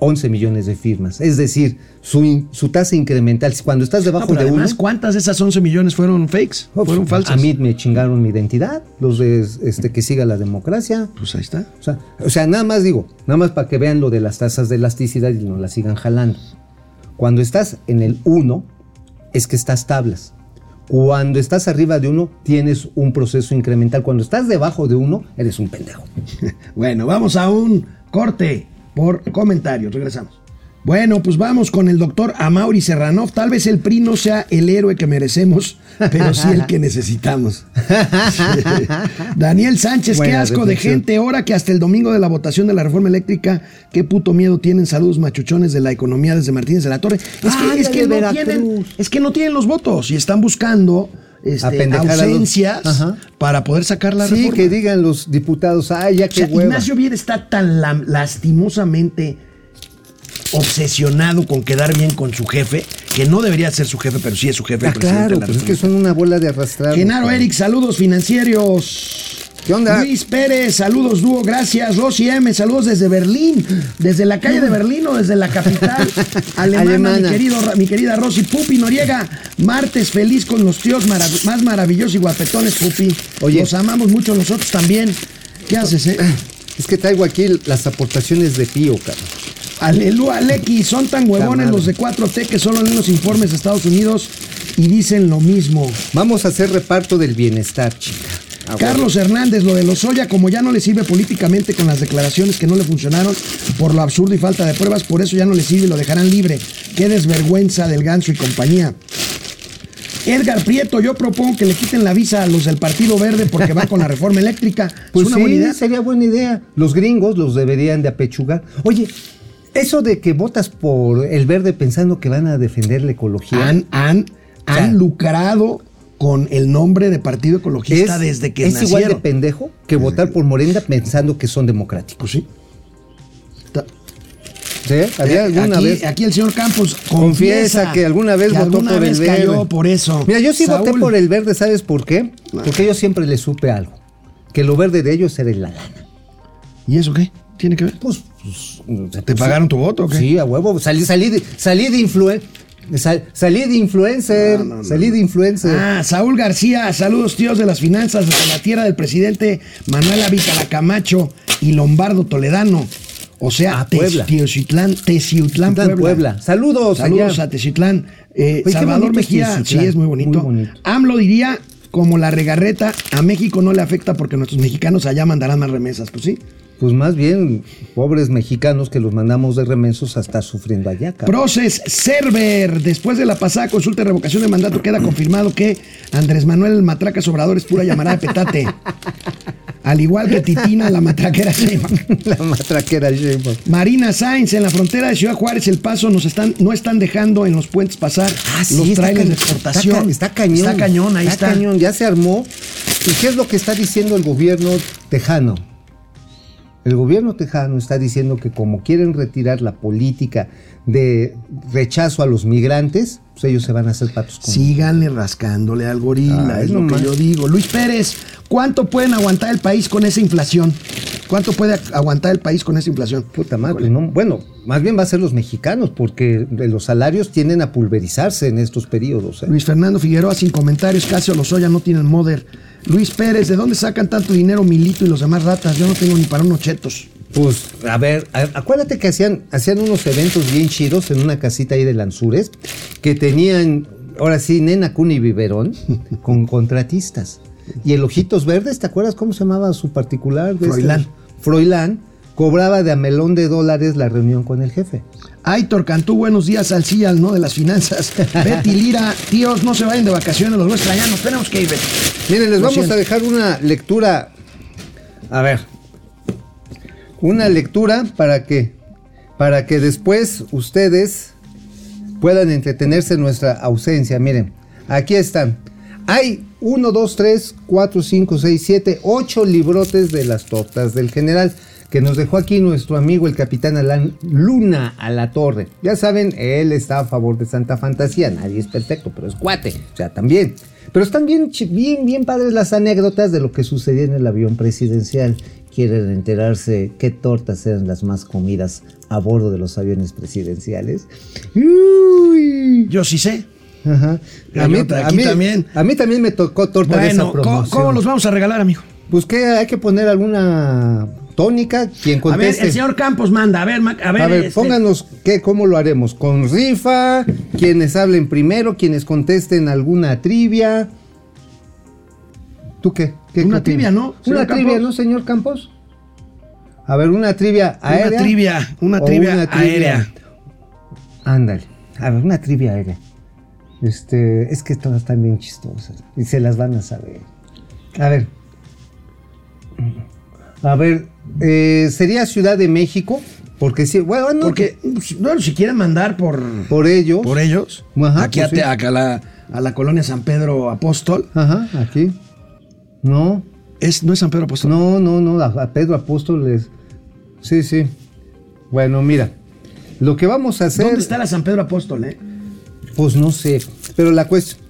11 millones de firmas. Es decir, su, tasa incremental, cuando estás Ah, debajo de uno, además, ¿cuántas de esas 11 millones fueron fakes? Fueron falsas. A mí me chingaron mi identidad, los de este, que siga la democracia. Pues ahí está. O sea, o sea, nada más digo, nada más para que vean lo de las tasas de elasticidad y no la sigan jalando. Cuando estás en el 1, es que estás tablas. Cuando estás arriba de 1, tienes un proceso incremental. Cuando estás debajo de 1, eres un pendejo. Bueno, vamos a un corte por comentarios. Regresamos. Bueno, pues vamos con el doctor Amaury Serranov. Tal vez el PRI no sea el héroe que merecemos, pero sí el que necesitamos. Sí. Daniel Sánchez, qué asco de gente. Ahora que hasta el domingo de la votación de la reforma eléctrica, qué puto miedo tienen. Saludos machuchones de la economía desde Martínez de la Torre. Es que, Ay, es que de no Veracruz. tienen, es que no tienen los votos y están buscando este, los- ausencias para poder sacar la sí, reforma. que digan los diputados, ay, ya O hueva. Ignacio Viera está tan la- lastimosamente obsesionado con quedar bien con su jefe, que no debería ser su jefe, pero sí es su jefe. Ah, el presidente claro, de la pues es que son una bola de arrastrar. Genaro Eric, saludos financieros. ¿Qué onda? Luis Pérez, saludos dúo, gracias. Rosy M, saludos desde Berlín, desde la calle de Berlín o desde la capital alemana, Alemana. Mi, querido, mi querida Rosy. Pupi Noriega, martes feliz con los tíos marav- más maravillosos y guapetones, Pupi. Oye. Los amamos mucho nosotros también. ¿Qué haces, eh? Es que traigo aquí las aportaciones de Pío, cabrón. Aleluya, Lecky, son tan huevones los de 4T que solo leen los informes de Estados Unidos y dicen lo mismo. Vamos a hacer reparto del bienestar, chica. Ah, Carlos Hernández, lo de Lozoya, como ya no le sirve políticamente con las declaraciones que no le funcionaron por lo absurdo y falta de pruebas, por eso ya no le sirve y lo dejarán libre. Qué desvergüenza del ganso y compañía. Edgar Prieto, yo propongo que le quiten la visa a los del Partido Verde porque va con la reforma eléctrica. Pues es una sí, buena idea. sería buena idea. Los gringos los deberían de apechugar. Oye, eso de que votas por el verde pensando que van a defender la ecología. Han, han, han sea, lucrado con el nombre de Partido Ecologista desde que es igual de nacieron. pendejo que votar por Morena pensando que son democráticos. Pues sí. ¿Sí? Había alguna aquí, vez. aquí el señor Campos confiesa, Confiesa que alguna vez que votó alguna por vez el cayó verde. por eso. Mira, yo sí voté por el verde, ¿sabes por qué? Porque yo siempre le supe algo. Que lo verde de ellos era la lana. ¿Y eso qué? ¿Tiene que ver? Pues, pues, ¿Te pagaron tu voto o qué? Sí, a huevo. Salí, salí de, salí de influen- sal- salí de influencer. No, no, no, salí de influencer. Ah, Saúl García, saludos tíos de las finanzas desde la tierra del presidente Manuel Avítala Camacho y Lombardo Toledano. O sea, Ah, Puebla. Teciutlán, Teciutlán, Puebla. Puebla. Saludos Saludos allá. a Teciutlán. Eh, Oye, Salvador Mejía, sí, es muy bonito. Muy bonito. AMLO diría, como la regarreta, a México no le afecta porque nuestros mexicanos allá mandarán más remesas. Pues sí. Pues más bien, pobres mexicanos que los mandamos de remensos a estar sufriendo allá, cabrón. Proces Server. Después de la pasada consulta de revocación de mandato, queda confirmado que Andrés Manuel Matracas Obrador es pura llamarada de petate. Al igual que Titina, la matraquera Sheinbaum. La matraquera Sheinbaum. Marina Sainz, en la frontera de Ciudad Juárez, El Paso, nos están, no están dejando en los puentes pasar Ah, sí, los está trailers de exportación. Está, ca- está cañón. Está cañón, ahí está. cañón, ya se armó. ¿Y qué es lo que está diciendo el gobierno tejano? El gobierno tejano está diciendo que como quieren retirar la política de rechazo a los migrantes, pues ellos se van a hacer patos con Síganle rascándole al gorila, Ah, es lo que yo digo. Luis Pérez, ¿cuánto pueden aguantar el país con esa inflación? ¿Cuánto puede aguantar el país con esa inflación? Puta madre, no, bueno, más bien va a ser los mexicanos, porque los salarios tienden a pulverizarse en estos periodos. ¿eh? Luis Fernando Figueroa, sin comentarios, Casio Lozoya no tienen moder. Luis Pérez, ¿de dónde sacan tanto dinero Milito y los demás ratas? Yo no tengo ni para unos chetos. Pues, a ver, a- acuérdate que hacían, hacían unos eventos bien chidos en una casita ahí de Lanzures, que tenían, ahora sí, Nena Cuna y Biberón, con contratistas. Y el Ojitos Verdes, ¿te acuerdas cómo se llamaba su particular? este? Froilán. Froilán, cobraba de a melón de dólares la reunión con el jefe. Aitor Cantú, buenos días al CIAL, ¿no? De las finanzas. Betty Lira, tíos, no se vayan de vacaciones, los voy a extrañar, nos tenemos que ir. Betty. Miren, les Lo vamos siento. a dejar una lectura. A ver. Una lectura para que para que después ustedes puedan entretenerse en nuestra ausencia. Miren, aquí están. Hay 1, 2, 3, 4, 5, 6, 7, 8 librotes de las tortas del general que nos dejó aquí nuestro amigo el capitán Alan Luna a la torre. Ya saben, él está a favor de Santa Fantasía. Nadie es perfecto, pero es cuate. O sea, también. Pero están bien, bien, bien padres las anécdotas de lo que sucedió en el avión presidencial. Quieren enterarse qué tortas eran las más comidas a bordo de los aviones presidenciales. Uy. Yo sí sé. Ajá. A mí, Aquí a mí- también. A mí también me tocó torta de esa Bueno, ¿cómo, promoción. cómo los vamos a regalar, amigo? Pues que hay que poner alguna tónica, quien A ver, conteste. el señor Campos manda, a ver, a ver. A ver, este, pónganos qué, cómo lo haremos. Con rifa, quienes hablen primero, quienes contesten alguna trivia. ¿Tú qué? ¿Qué Una trivia, ¿no, Una trivia, Campos? ¿no, señor Campos? A ver, una trivia aérea. Una trivia, una trivia, una trivia- aérea. Ándale. A ver, una trivia aérea. Este, es que todas están bien chistosas y se las van a saber. A ver. A ver, eh, sería Ciudad de México, porque sí, bueno, no, Porque, bueno, si quieren mandar por, por ellos. por ellos, Ajá, aquí pues sí. a la, a la colonia San Pedro Apóstol. Ajá, aquí. No, Es, ¿No es San Pedro Apóstol? no, no, no, a, Pedro Apóstoles. Sí, sí. Bueno, mira, lo que vamos a hacer. ¿Dónde está la San Pedro Apóstol, eh? Pues no sé, pero la cuestión.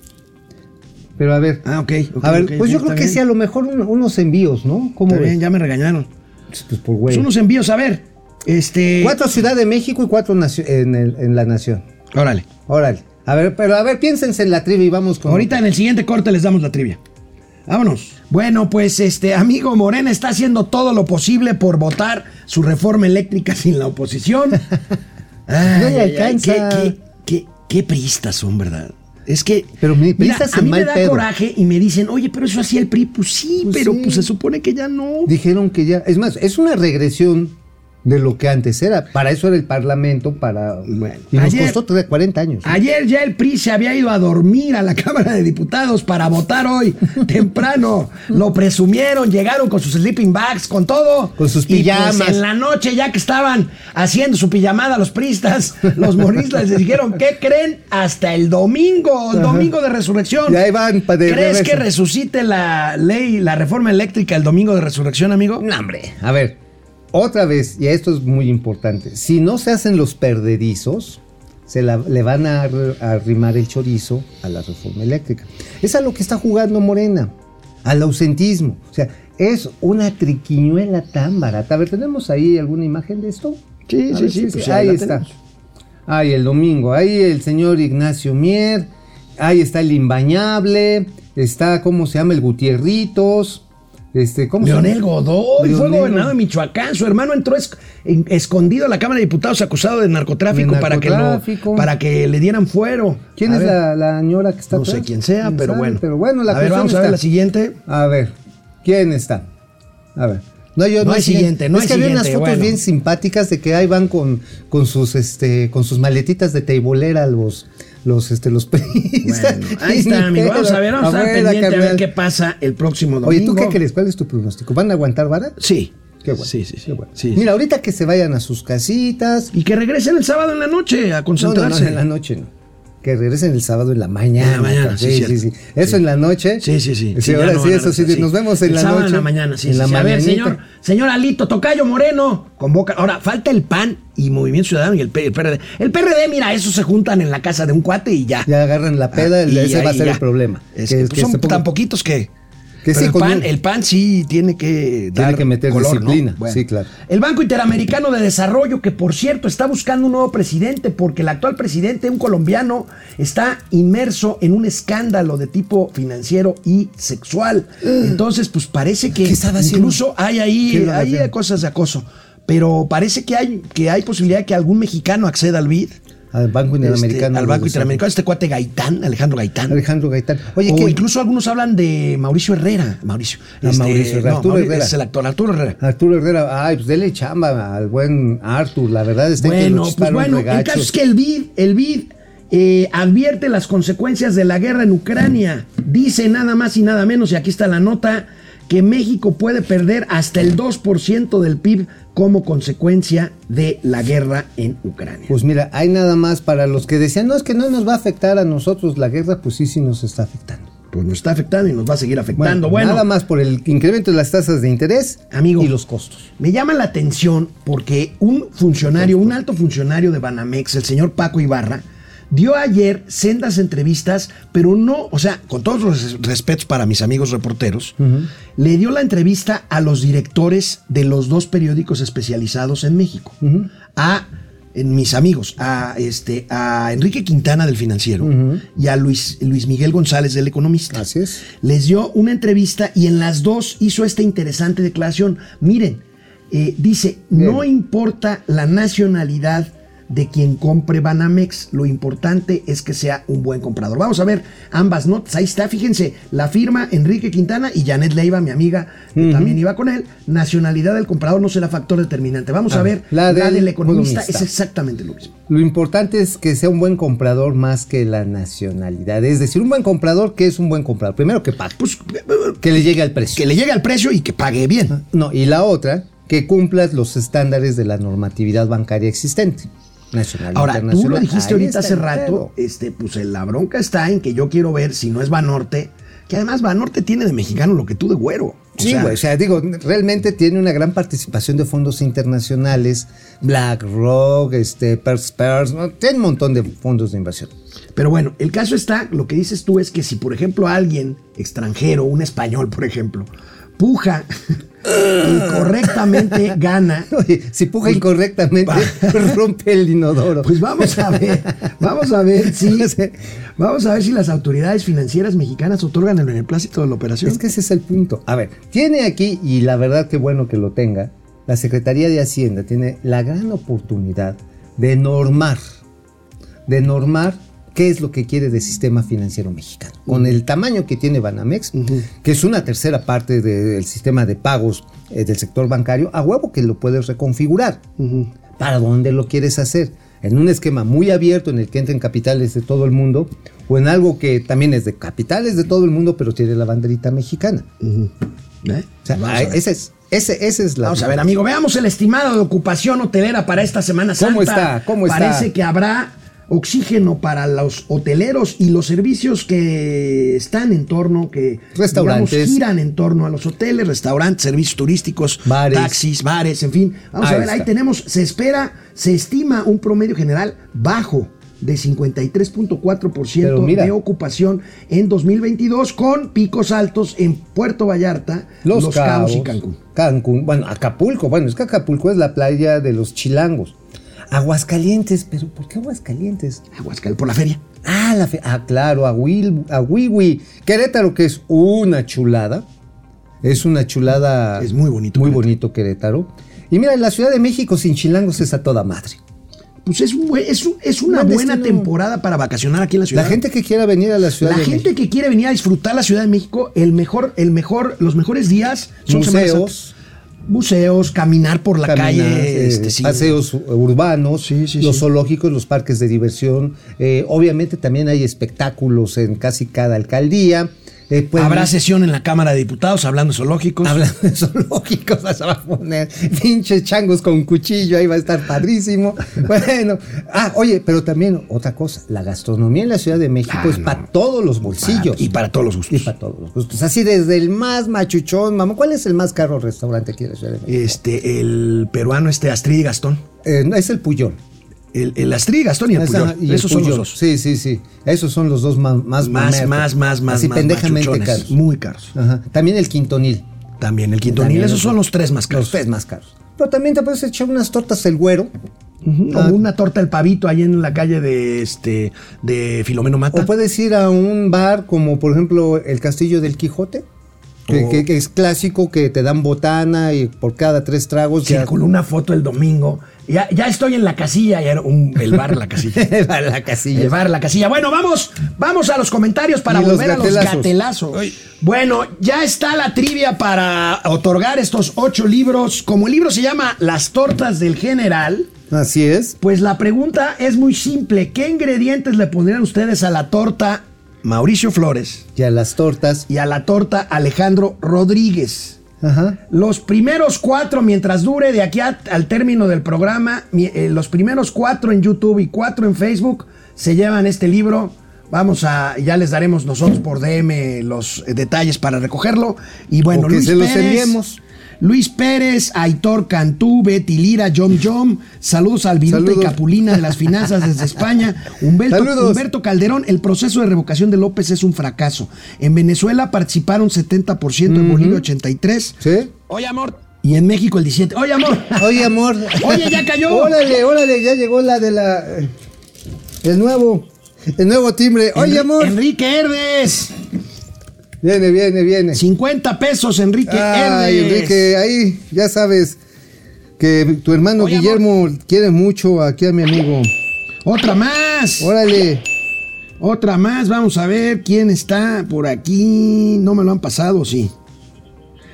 Pero a ver. Ah, ok. ok, a ver, pues yo creo que sí, a lo mejor un- unos envíos, ¿no? ¿Cómo bien, ya me regañaron. Pues por Pues güey. unos envíos, a ver. Este. Cuatro Ciudad de México y cuatro en, el- en la nación. Órale. Órale. A ver, pero a ver, piénsense en la trivia y vamos con. Ahorita en el siguiente corte les damos la trivia. Vámonos. Bueno, pues este amigo Morena está haciendo todo lo posible por votar su reforma eléctrica sin la oposición. Ay, No le alcanza. qué, qué, qué, qué priistas son, ¿verdad? Es que. Pero mi- mira, a mí me da pedo. coraje y me dicen, oye, pero eso hacía el PRI. Pues sí, Pues pero sí. pues se supone que ya no. Dijeron que ya. Es más, es una regresión de lo que antes era. Para eso era el Parlamento, para... Bueno, y nos ayer- costó tre- 40 años. Ayer ya el PRI se había ido a dormir a la Cámara de Diputados para votar hoy temprano. Lo presumieron, llegaron con sus sleeping bags, con todo. Con sus Y, pues, pijamas. en la noche, ya que estaban haciendo su pijamada los pristas, los moristas les dijeron, ¿qué creen? Hasta el domingo, el domingo de resurrección. Y ahí van pa- de ¿Crees regreso. que resucite la ley, la reforma eléctrica el domingo de resurrección, amigo? No, hombre. A ver, otra vez, y esto es muy importante. Si no se hacen los perderizos, se la- le van a ar- a arrimar el chorizo a la reforma eléctrica. Es a lo que está jugando Morena, al ausentismo. O sea, es una triquiñuela tan barata. A ver, ¿tenemos ahí alguna imagen de esto? Sí, A sí, ver, sí, pues ahí está. tenemos. Ahí el domingo, ahí el señor Ignacio Mier, ahí está el Imbañable, está, ¿cómo se llama? El Gutierritos, este, ¿cómo se Leonel? Godoy fue Leonel gobernador de Michoacán. Su hermano entró es- en- escondido a la Cámara de Diputados acusado de narcotráfico, De para, que lo, para que le dieran fuero. ¿Quién A es la, la señora que está No atrás? sé quién sea, ¿Quién pero sabe? bueno. Pero bueno, la a ver, vamos a ver la siguiente. A ver, ¿quién está? A ver. No, yo, No hay siguiente, no es hay que había unas fotos bueno. bien simpáticas de que ahí van con, con sus este con sus maletitas de teibolera los los este los. Bueno, ahí está, amigo. Vamos a ver, vamos a estar Afuera, pendiente a ver qué pasa el próximo domingo. Oye, ¿tú qué crees? ¿Cuál es tu pronóstico? ¿Van a aguantar vara? Sí. Qué bueno. Sí, sí, sí. Qué bueno. Sí, Mira, ahorita que se vayan a sus casitas. Y que regresen el sábado en la noche a No, no, concentrarse. no, en la noche no. Que regresen el sábado en la mañana. En la mañana, cabrón. sí, sí, sí, sí. Eso Sí. en la noche. Sí, sí, sí. Sí, ahora no sí, eso sí. Nos vemos en El la sábado noche. en la mañana, sí. En sí, la sí. A ver, señor, señor Alito, Tocayo Moreno, convoca. Ahora, falta el PAN y Movimiento Ciudadano y el, PRD. El PRD, mira, esos se juntan en la casa de un cuate y ya. Ya agarran la peda, Ah, y ese va a ser ya. el problema. Es Que- que, que pues, son ponga- tan poquitos que. Que Pero sí, el, con pan, un- el PAN sí tiene que Tiene que meter color, ¿no? disciplina, sí, claro. El Banco Interamericano de Desarrollo, que por cierto está buscando un nuevo presidente, porque el actual presidente, un colombiano, está inmerso en un escándalo de tipo financiero y sexual. Entonces, pues parece que incluso hay ¿Qué ahí, hay cosas de acoso. Pero parece que hay, que hay posibilidad de que algún mexicano acceda al BID. Al Banco Interamericano. Este, al de Banco. Interamericano, este cuate Gaitán, Alejandro Gaitán. Alejandro Gaitán. Oye, o ¿qué? incluso algunos hablan de Mauricio Herrera. Mauricio. Ah, Mauricio Herrera, no, Arturo Herrera. Es el actor, Arturo Herrera. Arturo Herrera, ay, pues dele chamba al buen Artur, la verdad que Bueno, lo pues bueno, el caso es que el BID, el BID eh, advierte las consecuencias de la guerra en Ucrania. Dice nada más y nada menos, y aquí está la nota, que México puede perder hasta el 2% del PIB como consecuencia de la guerra en Ucrania. Pues mira, hay nada más para los que decían, no, es que no nos va a afectar a nosotros la guerra, pues sí, sí nos está afectando. Pues nos está afectando y nos va a seguir afectando. Bueno, nada más por el incremento de las tasas de interés Amigo. y los costos. Me llama la atención porque un funcionario, un alto funcionario de Banamex, el señor Paco Ibarra, dio ayer sendas entrevistas, pero no, o sea, con todos los respetos para mis amigos reporteros, le dio la entrevista a los directores de los dos periódicos especializados en México. A en mis amigos, a este, a Enrique Quintana del Financiero y a Luis, Luis Miguel González del Economista Así es. les dio una entrevista y en las dos hizo esta interesante declaración. Miren, eh, dice, Bien. no importa la nacionalidad de quien compre Banamex, lo importante es que sea un buen comprador. Vamos a ver ambas notas, ahí está, fíjense, la firma Enrique Quintana y Janet Leiva, mi amiga, que también iba con él, nacionalidad del comprador no será factor determinante. Vamos a, A ver, ver, la la, del del economista, economista. es exactamente lo mismo. Lo importante es que sea un buen comprador más que la nacionalidad. Es decir, un buen comprador, que es un buen comprador? Primero que pague, Pues que le llegue al precio. que le llegue al precio y que pague bien. No, y la otra, que cumplas los estándares de la normatividad bancaria existente. Nacional, Ahora, tú lo dijiste ahorita hace rato, este, pues la bronca está en que yo quiero ver si no es Banorte, que además Banorte tiene de mexicano lo que tú de güero. O Sí, sea, güey, o sea, digo, realmente tiene una gran participación de fondos internacionales, BlackRock, este, Pers Pers, ¿no? tiene un montón de fondos de inversión. Pero bueno, el caso está, lo que dices tú es que si, por ejemplo, alguien extranjero, un español, por ejemplo, puja y correctamente gana, Oye, si puja incorrectamente, rompe el inodoro. pues vamos a ver, vamos a ver si, vamos a ver si las autoridades financieras mexicanas otorgan el beneplácito de la operación. Es que ese es el punto. A ver, tiene aquí, y la verdad que bueno que lo tenga, la Secretaría de Hacienda tiene la gran oportunidad de normar, de normar qué es lo que quiere del sistema financiero mexicano. Con el tamaño que tiene Banamex, que es una tercera parte del sistema de pagos eh, del sector bancario, a huevo que lo puedes reconfigurar. ¿Para dónde lo quieres hacer? ¿En un esquema muy abierto en el que entren capitales de todo el mundo? ¿O en algo que también es de capitales de todo el mundo, pero tiene la banderita mexicana? ¿Eh? O sea, a esa es, ese, esa es la. Vamos a ver, amigo, veamos el estimado de ocupación hotelera para esta Semana Santa. ¿Cómo está? ¿Cómo está? Parece que habrá oxígeno para los hoteleros y los servicios que están en torno, que Restaurantes. digamos, giran en torno a los hoteles, restaurantes, servicios turísticos, Bares. taxis, bares, en fin. Vamos Ahí a ver, ahí tenemos, se espera, se estima un promedio general bajo de 53.4% Pero mira. de ocupación en 2022 con picos altos en Puerto Vallarta, Los, Los, Cabos, Cabos y Cancún. Cancún, bueno, Acapulco, bueno, es que Acapulco es la playa de los chilangos. Aguascalientes, pero ¿por qué Aguascalientes? Aguascalientes, por la feria. Ah, la fe- ah, claro, Ahuil- Ahuihui. Querétaro, que es una chulada. Es una chulada. Es muy bonito Muy Querétaro. bonito Querétaro. Y mira, la Ciudad de México sin chilangos es a toda madre. Pues es, es, es una Un buena destino. temporada para vacacionar aquí en la ciudad. La gente que quiera venir a la Ciudad La de gente México. que quiere venir a disfrutar la Ciudad de México, el mejor, el mejor, los mejores días son. Museos, museos, caminar por la caminar, calle, eh, este, sí. paseos urbanos, Sí, sí, los zoológicos, los parques de diversión. Eh, obviamente también hay espectáculos en casi cada alcaldía. Eh, Habrá sesión en la Cámara de Diputados hablando de zoológicos. Hablando de zoológicos, se va a poner pinches changos con cuchillo, ahí va a estar padrísimo. Bueno, ah, oye, pero también otra cosa, la gastronomía en la Ciudad de México Ah, es no. para todos los bolsillos. y para todos los Y gustos. para todos los gustos. Así desde el más machuchón, mamá. ¿Cuál es el más caro restaurante aquí en la Ciudad de México? Este, el peruano este Astrid y Gastón. Eh, no, es el Puyol. El, el Astrid y Gastón y el Puyol. y Esos son los dos. Sí, sí, sí. Esos son los dos más más Más, más, más, más, Así más pendejamente caros. Muy caros. Ajá. También el quintonil. También el quintonil, También esos son los tres más caros. Los tres más caros. Pero también te puedes echar unas tortas el güero. Ujú, Ah. O una torta el pavito ahí en la calle de este de Filomeno Mata. O puedes ir a un bar como por ejemplo el Castillo del Quijote, que, O- que- que es clásico, que te dan botana y por cada tres tragos ya- Circuló una foto el domingo. Ya, ya estoy en la casilla, ya era un- el bar La Casilla. Va a la casilla. El bar La Casilla. Bueno, vamos, vamos a los comentarios para Y los volver a los gatelazos. Bueno, ya está la trivia para otorgar estos ocho libros. Como el libro se llama Las tortas del general, Así es. pues la pregunta es muy simple. ¿Qué ingredientes le pondrían ustedes a la torta Mauricio Flores Ya las tortas. y a la torta Alejandro Rodríguez? Ajá. Los primeros cuatro, mientras dure de aquí a- al término del programa, mi- eh, los primeros cuatro en YouTube y cuatro en Facebook se llevan este libro. Vamos a, ya les daremos nosotros por DM los eh, detalles para recogerlo. Y bueno, O que Luis se los enviemos. Luis Pérez, Aitor Cantú, Betty Lira, Jom Jom. Saludos al Viruta y. Capulina de las finanzas desde España. Humberto. Humberto Calderón, el proceso de revocación de López es un fracaso. En Venezuela participaron 70%, en Bolivia 83%. ¿Sí? Oye, amor. Y en México el 17. Oye, amor. Oye, amor. Oye, ya cayó. órale, órale, ya llegó la de la. El nuevo. El nuevo timbre. Oye, Enri- amor. Enrique Herdes. Viene, viene, viene. 50 pesos, Enrique Ay, Enrique, ahí ya sabes que tu hermano Guillermo quiere mucho aquí a mi amigo. ¡Otra más! ¡Órale! Otra más, vamos a ver quién está por aquí. No me lo han pasado, sí.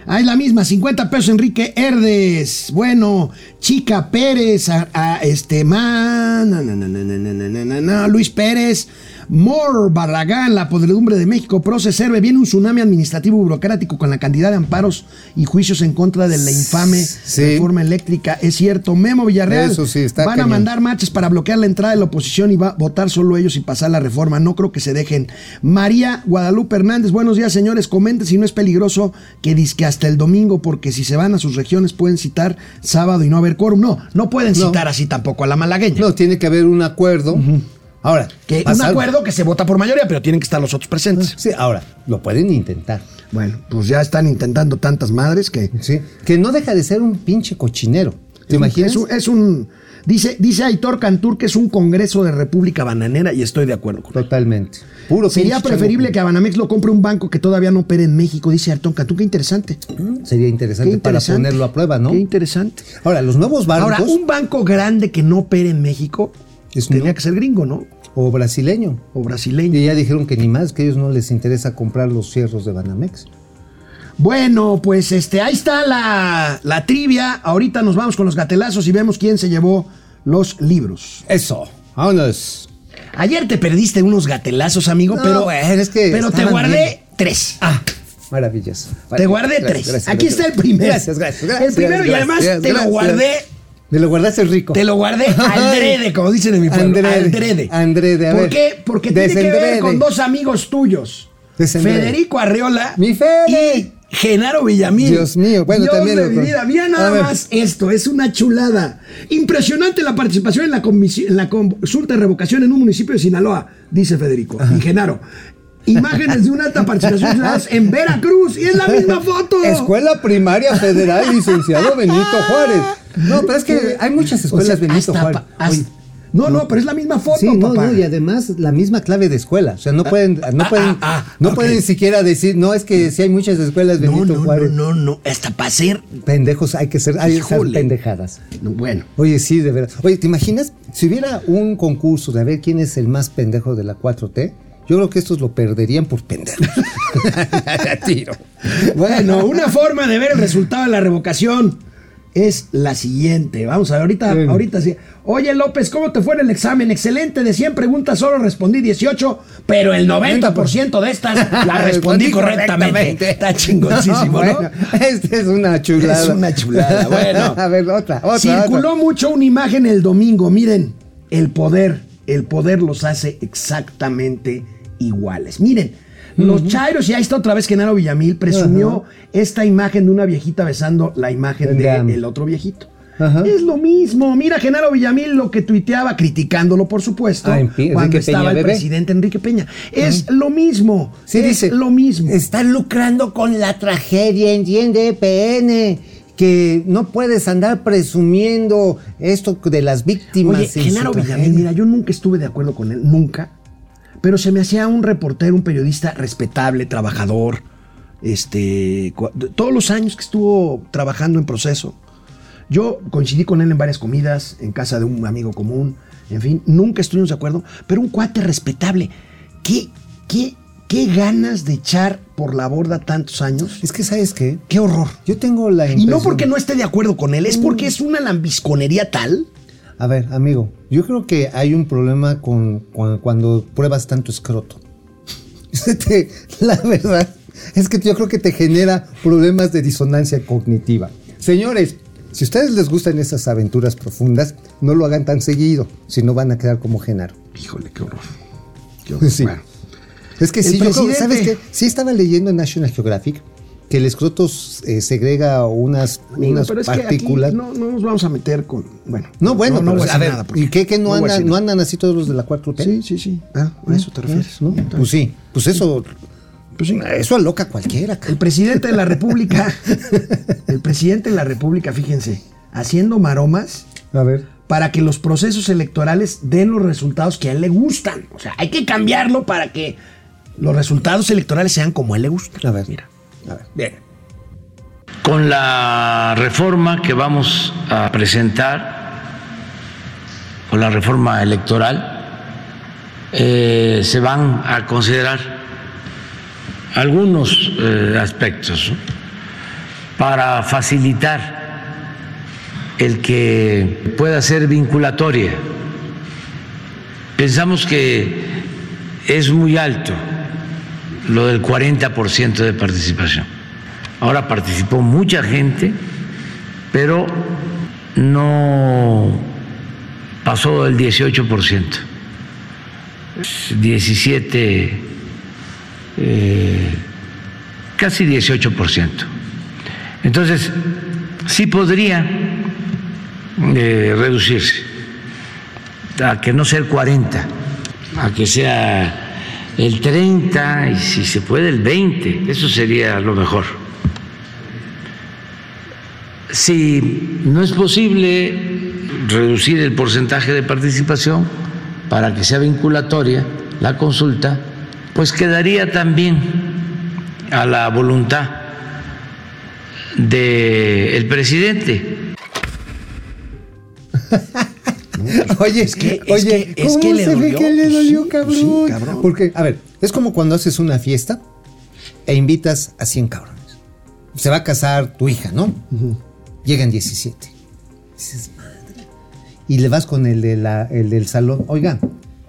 Ah, es la misma, 50 pesos Enrique Herdes. Bueno, Chica Pérez, a, este man, na, na, na, Luis Pérez, Mor Barragán, la podredumbre de México, Proceserve, viene un tsunami administrativo burocrático con la cantidad de amparos y juicios en contra de la infame Sí. reforma eléctrica. Es cierto, Memo Villarreal, Eso sí, está van a mandar marchas para bloquear la entrada de la oposición y va a votar solo ellos y pasar la reforma. No creo que se dejen. María Guadalupe Hernández, buenos días, señores. Comenten si no es peligroso que disque hasta el domingo, porque si se van a sus regiones pueden citar sábado y no haber quórum. No, no pueden No. citar así tampoco a la malagueña. No, tiene que haber un acuerdo. Ahora, que un acuerdo que se vota por mayoría, pero tienen que estar los otros presentes. Sí, ahora, lo pueden intentar. Bueno, pues ya están intentando tantas madres que. Sí. Que no deja de ser un pinche cochinero. ¿Te imaginas? Es un, es un- dice, dice Aitor Cantur que es un congreso de República Bananera y estoy de acuerdo con él. Totalmente. Puro Sería preferible chango. que Banamex lo compre un banco que todavía no opere en México, dice Aitor Cantur. Qué interesante. Sería Qué interesante, interesante. para ponerlo a prueba, ¿no? Qué interesante. Ahora, los nuevos bancos Ahora, un banco grande que no opere en México Es tendría no. que ser gringo, ¿no? o brasileño. O brasileño. Y ya dijeron que ni más, que a ellos no les interesa comprar los cierros de Banamex. Bueno, pues este, ahí está la, la trivia. Ahorita nos vamos con los gatelazos y vemos quién se llevó los libros. Eso. Vámonos. Ayer te perdiste unos gatelazos, amigo, No, pero, bueno, es que pero te guardé bien. tres. Ah, maravilloso. Te guardé Gracias, tres. gracias, Aquí gracias. está el primero. Gracias, el primero y además te lo guardé. Me lo guardaste rico. Te lo guardé aldrede, como dicen en mi pueblo. Andrede. Andrede, a ¿Por ver. qué? Porque tiene que ver Desendrede. con dos amigos tuyos. Desendrede. Federico Arreola Mi Fede. y Genaro Villamil. Dios mío, bueno, Dios también de mi vida. Mira nada más esto, es una chulada. Impresionante la participación en la, en la consulta de revocación en un municipio de Sinaloa, dice Federico. Y Genaro. Imágenes de una alta participación ciudadanos en Veracruz. Y es la misma foto. Escuela Primaria Federal Licenciado Benito Juárez. No, pero es que hay muchas escuelas O sea, Benito hasta Juárez. Oye, no, no, pero es la misma foto, Sí, no, papá. no, y además la misma clave de escuela. O sea, no pueden, no ah, pueden, ah, ah, no ok. pueden siquiera decir, no, es que si hay muchas escuelas no, Benito no, no, Juárez. no, no. Hasta para ser. Pendejos, hay que ser, hay que ser pendejadas. no, Bueno. Oye, sí, de verdad. Oye, ¿te imaginas? Si hubiera un concurso de a ver quién es el más pendejo de la 4T, yo creo que estos lo perderían por pendejos. Tiro. Bueno, una forma de ver el resultado de la revocación es la siguiente. Vamos a ver, ahorita, Bien. ahorita sí. Oye, López, ¿cómo te fue en el examen? Excelente, de 100 preguntas solo respondí 18, pero el 90% de estas la respondí correctamente. correctamente. Está chingoncísimo, ¿no? Bueno, Esta es una chulada. Es una chulada, bueno. a ver, otra, otra. Circuló otra. mucho una imagen el domingo. Miren, el poder, el poder los hace exactamente iguales. Miren, los Chairos, y ahí está otra vez Genaro Villamil, presumió esta imagen de una viejita besando la imagen del otro viejito. Ajá. Es lo mismo. Mira, Genaro Villamil lo que tuiteaba, criticándolo, por supuesto, Ah, cuando estaba el bebé. presidente Enrique Peña. Es lo mismo. Sí, es dice. lo mismo. Están lucrando con la tragedia, entiende, PN. Que no puedes andar presumiendo esto de las víctimas. Oye, Genaro. Villamil, mira, yo nunca estuve de acuerdo con él, nunca. Pero se me hacía un reportero, un periodista respetable, trabajador. Este, todos los años que estuvo trabajando en proceso. Yo coincidí con él en varias comidas, en casa de un amigo común, en fin, nunca estuvimos de acuerdo, pero un cuate respetable. ¿Qué, qué, qué ganas de echar por la borda tantos años? Es que, ¿sabes qué? Qué horror. Yo tengo la Y impresión. no porque no esté de acuerdo con él, es porque es una lambisconería tal. A ver, amigo, yo creo que hay un problema con, con- cuando pruebas tanto escroto. La verdad es que yo creo que te genera problemas de disonancia cognitiva. Señores, si a ustedes les gustan esas aventuras profundas, no lo hagan tan seguido, si no van a quedar como Genaro. Híjole, qué horror. Qué horror. Sí. Bueno. Es que sí, yo ¿sabes qué? Sí estaba leyendo en National Geographic que el escroto eh, segrega unas, Amigo, unas pero es que aquí partículas. no, no nos vamos a meter con. Bueno. No, bueno, no, voy a ver, nada ¿y qué que no, andan, no andan así todos los de la 4T? Sí, sí, sí. Ah, a eso te refieres, ¿no? Pues sí, pues eso, Pues sí. eso aloca cualquiera. El presidente de la República, el presidente de la República, fíjense, haciendo maromas A ver. para que los procesos electorales den los resultados que a él le gustan. O sea, hay que cambiarlo para que los resultados electorales sean como a él le gustan. A ver. Mira. Bien. con la reforma que vamos a presentar, con la reforma electoral, eh, se van a considerar algunos eh, aspectos para facilitar el que pueda ser vinculatoria. Pensamos que es muy alto lo del 40% de participación. Ahora participó mucha gente, pero no pasó el 18%. 17, eh, casi 18%. Entonces, sí podría eh, reducirse a que no sea el 40, a que sea el 30 y si se puede el 20, eso sería lo mejor. Si no es posible reducir el porcentaje de participación para que sea vinculatoria la consulta, pues quedaría también a la voluntad del presidente. Oye, Es que- es oye, que- es ¿cómo que le se ve dolió? que le Pues dolió, sí, cabrón? sí, cabrón. Porque, a ver, es como cuando haces una fiesta e invitas a 100 cabrones. se va a casar tu hija, ¿no? Llegan 17. Dices, madre. Y le vas con el, de la- el del salón, oiga,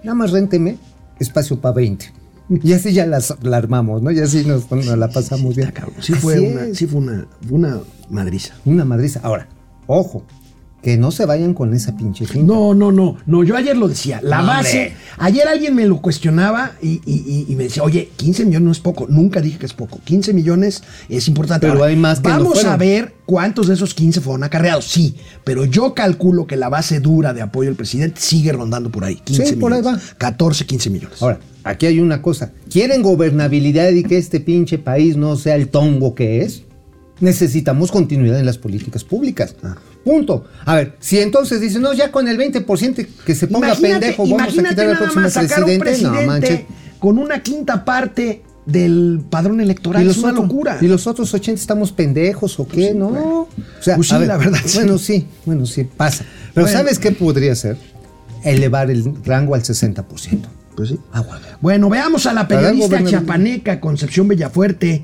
nada más rénteme espacio para 20. Y así ya las, la armamos, ¿no? Y así nos, nos la pasamos bien. Cabrón. Sí fue, Así una, es. sí fue una, fue una madriza. Una madriza. Ahora, ojo, que no se vayan con esa pinche finta. No, no, no, no, yo ayer lo decía, la base, ayer alguien me lo cuestionaba y, y- y- me decía, oye, 15 millones no es poco, nunca dije que es poco, 15 millones es importante. Pero hay más que Vamos a ver cuántos de esos 15 fueron acarreados, sí, pero yo calculo que la base dura de apoyo del presidente sigue rondando por ahí, 15 Sí, por ahí millones, va. 14, 15 millones. Ahora, aquí hay una cosa. ¿Quieren gobernabilidad y que este pinche país no sea el tongo que es? Necesitamos continuidad en las políticas públicas. Ah. Punto. A ver, si entonces dicen, no, ya con el 20% que se ponga Imagínate- pendejo, vamos a quitar al próximo un presidente. No, presidente con una quinta parte del padrón electoral, es una locura. ¿Y los otros 80 estamos pendejos o qué? no. O sea, Pues sí, ver, la verdad. Bueno, sí, bueno, sí, pasa. Pero Bueno. ¿sabes qué podría ser? Elevar el rango al 60%. Pues sí. Agua. Bueno, veamos a la periodista gobernabilidad. chiapaneca Concepción Bellafuerte.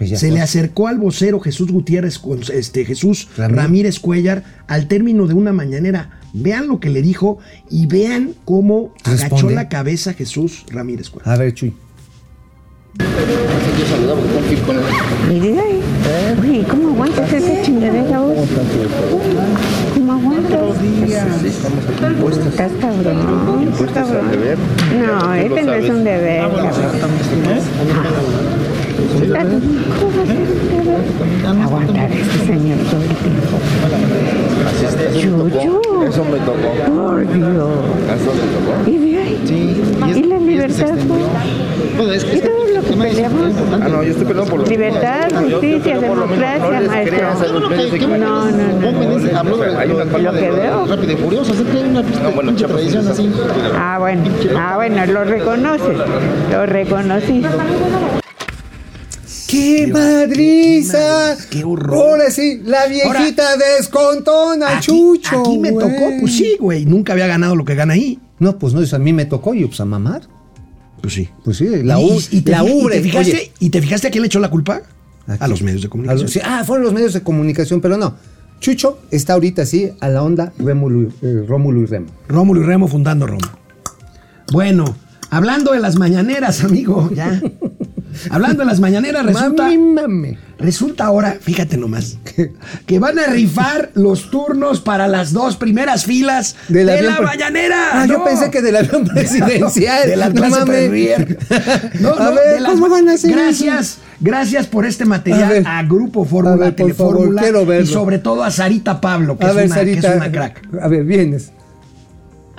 Bellafuerte. Se le acercó al vocero Jesús Gutiérrez, con- este, Jesús Ramírez. Ramírez. Cuellar, al término de una mañanera. Vean lo que le dijo y vean cómo agachó Responde. la cabeza Jesús Ramírez Cuellar. A ver, Chuy. Oye, ¿cómo aguantas esa chingadera vos? ¿Cómo aguantas? Estás cabrón, estás cabrón. No, este no es un deber, cabrón. Aguantar a este señor todo el tiempo. Eso me tocó. Por Dios. Y ve ahí. y la libertad, pues. Y todo lo que peleamos. Ah, no, yo estoy peleando por lo Libertad, justicia, democracia, maestro. No, no, no. Lo que veo. Rápido y furioso, así que hay una pinche tradición así. Ah, bueno. Ah, bueno, lo reconoces. Lo reconocí. ¡Qué madriza! qué horror. Ahora sí, la viejita descontona, Aquí, Chucho. aquí me tocó, pues sí, güey. Nunca había ganado lo que gana ahí. No, pues no, eso a mí me tocó y pues a mamar. Pues sí. Pues sí, la, Y- u, y te, la y ubre. te fijaste, oye, ¿Y te fijaste a quién le echó la culpa? A, los medios de comunicación. los- sí, ah, fueron los medios de comunicación, pero no. Chucho está ahorita sí a la onda Rémulo, y- eh, Rómulo y Remo. Rómulo y Remo fundando Roma. Bueno, hablando de las mañaneras, amigo, ya. hablando de las mañaneras, resulta, Mami, mami. resulta ahora, fíjate nomás, que van a rifar los turnos para las dos primeras filas de, la avión pre- mañanera. Ah, yo No. pensé que del avión presidencial. de la No clase. Premier. No, A no, ver, de las ¿cómo van a hacer Gracias, gracias por este A material a, Grupo A Fórmula, ver, por favor, Telefórmula quiero verlo. y sobre todo a Sarita Pablo, que, A es, ver, una, que es una crack. A ver, vienes.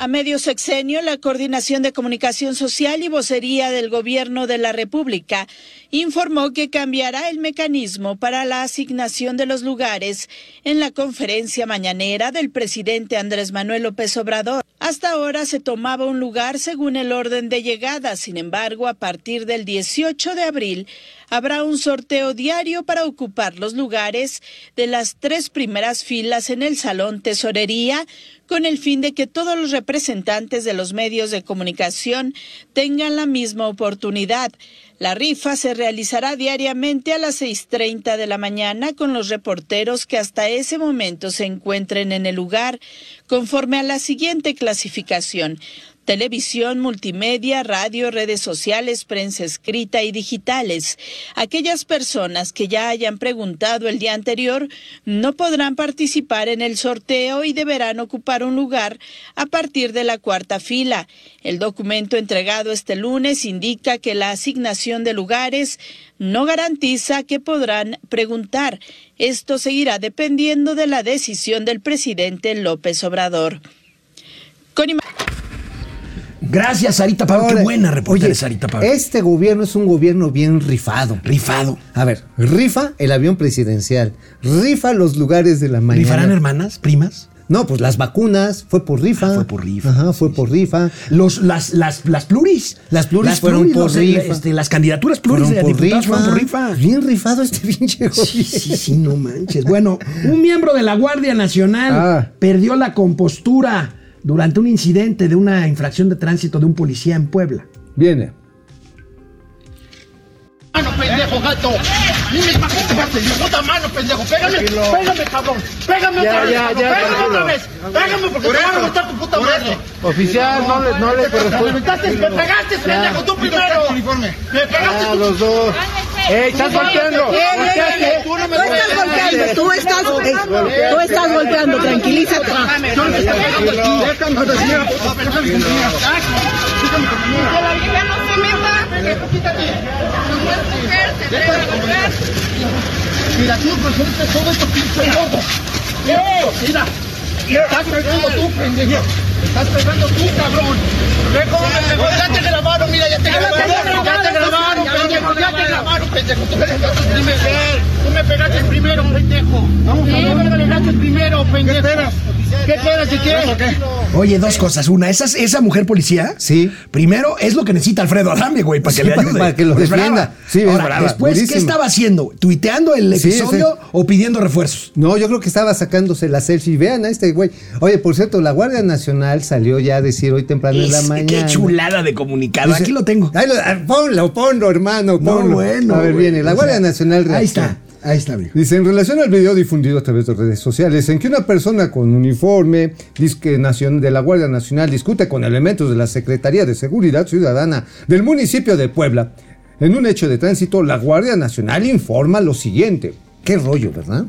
A medio sexenio, la Coordinación de Comunicación Social y Vocería del Gobierno de la República informó que cambiará el mecanismo para la asignación de los lugares en la conferencia mañanera del presidente Andrés Manuel López Obrador. Hasta ahora se tomaba un lugar según el orden de llegada, sin embargo, a partir del 18 de abril habrá un sorteo diario para ocupar los lugares de las tres primeras filas en el Salón Tesorería, con el fin de que todos los representantes de los medios de comunicación tengan la misma oportunidad. La rifa se realizará diariamente a las 6.30 de la mañana con los reporteros que hasta ese momento se encuentren en el lugar, conforme a la siguiente clasificación. Televisión, multimedia, radio, redes sociales, prensa escrita y digitales. Aquellas personas que ya hayan preguntado el día anterior no podrán participar en el sorteo y deberán ocupar un lugar a partir de la cuarta fila. El documento entregado este lunes indica que la asignación de lugares no garantiza que podrán preguntar. Esto seguirá dependiendo de la decisión del presidente López Obrador. Con Gracias, Sarita Pablo. Qué buena reportera oye, Sarita Pablo. Este gobierno es un gobierno bien rifado. Rifado. A ver, rifa el avión presidencial, rifa los lugares de la mañana. ¿Rifarán hermanas, primas? No, pues las vacunas, fue por rifa. Ah, fue por rifa. Ajá, fue por rifa. Los, las, las, las pluris. Las pluris fueron por los, rifa. este, las candidaturas pluris Fueron de por rifa. fueron por rifa. Bien rifado este pinche. Sí, sí, sí, no manches. Bueno, un miembro de la Guardia Nacional Ah. perdió la compostura durante un incidente de una infracción de tránsito de un policía en Puebla. Viene. ¡Mano, pendejo, gato! Puta mano, pendejo. Pégame, pégame, cabrón. Pégame Ya, otra vez, ya, cabrón. ya, Pégame otra vez. Pégame porque Por te van a tu puta madre. Oficial, no le- no le Me corresponde. reventaste, me pegaste, pendejo, tú primero. Me pegaste Ah, tú. los dos. ¡Ey, estás golpeando! Tú no me Tú estás golpeando, tú estás, eh, tú estás golpeando, tranquilízate. Déjame. Que la vieja no se meta. Déjame comer. Mira, tú todo esto. Mira, estás pegando tú, pendejo. Estás pegando tú, cabrón. Ve cómo me pegó. Ya te grabaron, mira, ya te grabaron. Ya te grabaron, pendejo. Ya te grabaron, pendejo. Tú me pegaste primero. Tú me pegaste primero, pendejo. Vamos a ver. Tú me pegaste primero, pendejo. ¿Qué esperas de qué? Oye, dos cosas. Una, esa, esa mujer policía. Sí. Primero, es lo que necesita Alfredo Adame, güey, para que Sí, le ayude. para que lo defienda. Sí, es Ahora, brava, después, ¿qué estaba haciendo? ¿Tuiteando el Sí, episodio o pidiendo refuerzos? No, yo creo que estaba sacándose la selfie. Vean a este güey. Oye, por cierto, la Guardia Nacional salió ya a decir hoy temprano en la mañana. qué chulada de comunicado. Dice- Aquí lo tengo. Ahí lo- ah, ponlo, ponlo, hermano, No, ponlo. bueno. A ver, güey. viene. La Guardia Nacional Ahí está. Ahí está, amigo. Dice, en relación al video difundido a través de redes sociales, en que una persona con uniforme de la Guardia Nacional discute con elementos de la Secretaría de Seguridad Ciudadana del municipio de Puebla, en un hecho de tránsito, la Guardia Nacional informa lo siguiente. Qué rollo, ¿verdad?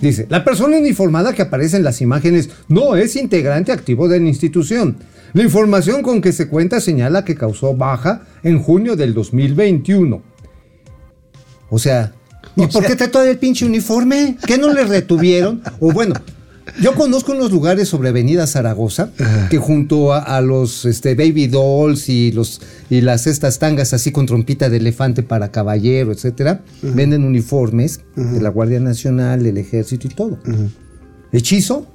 Dice, la persona uniformada que aparece en las imágenes no es integrante activo de la institución. La información con que se cuenta señala que causó baja en junio del 2021. O sea, ¿y O por sea- qué trató del pinche uniforme? ¿Qué no le retuvieron? O bueno, yo conozco unos lugares sobre Avenida Zaragoza que junto a, a los este, baby dolls y los y las estas tangas así con trompita de elefante para caballero, etcétera, venden uniformes de la Guardia Nacional, del Ejército y todo. ¿Hechizo?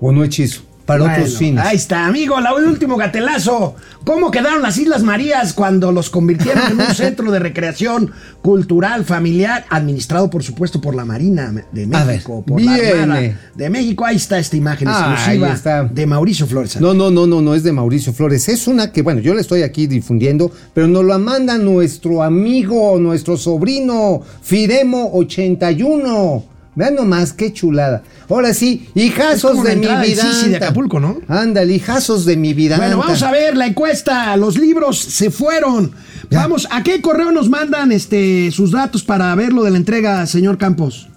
¿O no hechizo? Para Bueno, otros fines. Ahí está, amigo, la- el último gatelazo. ¿Cómo quedaron las Islas Marías cuando los convirtieron en un centro de recreación cultural, familiar, administrado por supuesto por la Marina de México, ver, por la. Armada de México? Ahí está esta imagen Ah, exclusiva está. de Mauricio Flores. No, no, no, no, no es de Mauricio Flores. Es una que, bueno, yo la estoy aquí difundiendo, pero nos la manda nuestro amigo, nuestro sobrino, Firemo81. Vean nomás qué chulada. Ahora sí, hijazos de mi vida. Sisi de Acapulco, ¿no? Ándale, hijazos de mi vida. Bueno, vamos a ver la encuesta. Los libros se fueron. Vamos, ¿a qué correo nos mandan este, sus datos para ver lo de la entrega, señor Campos?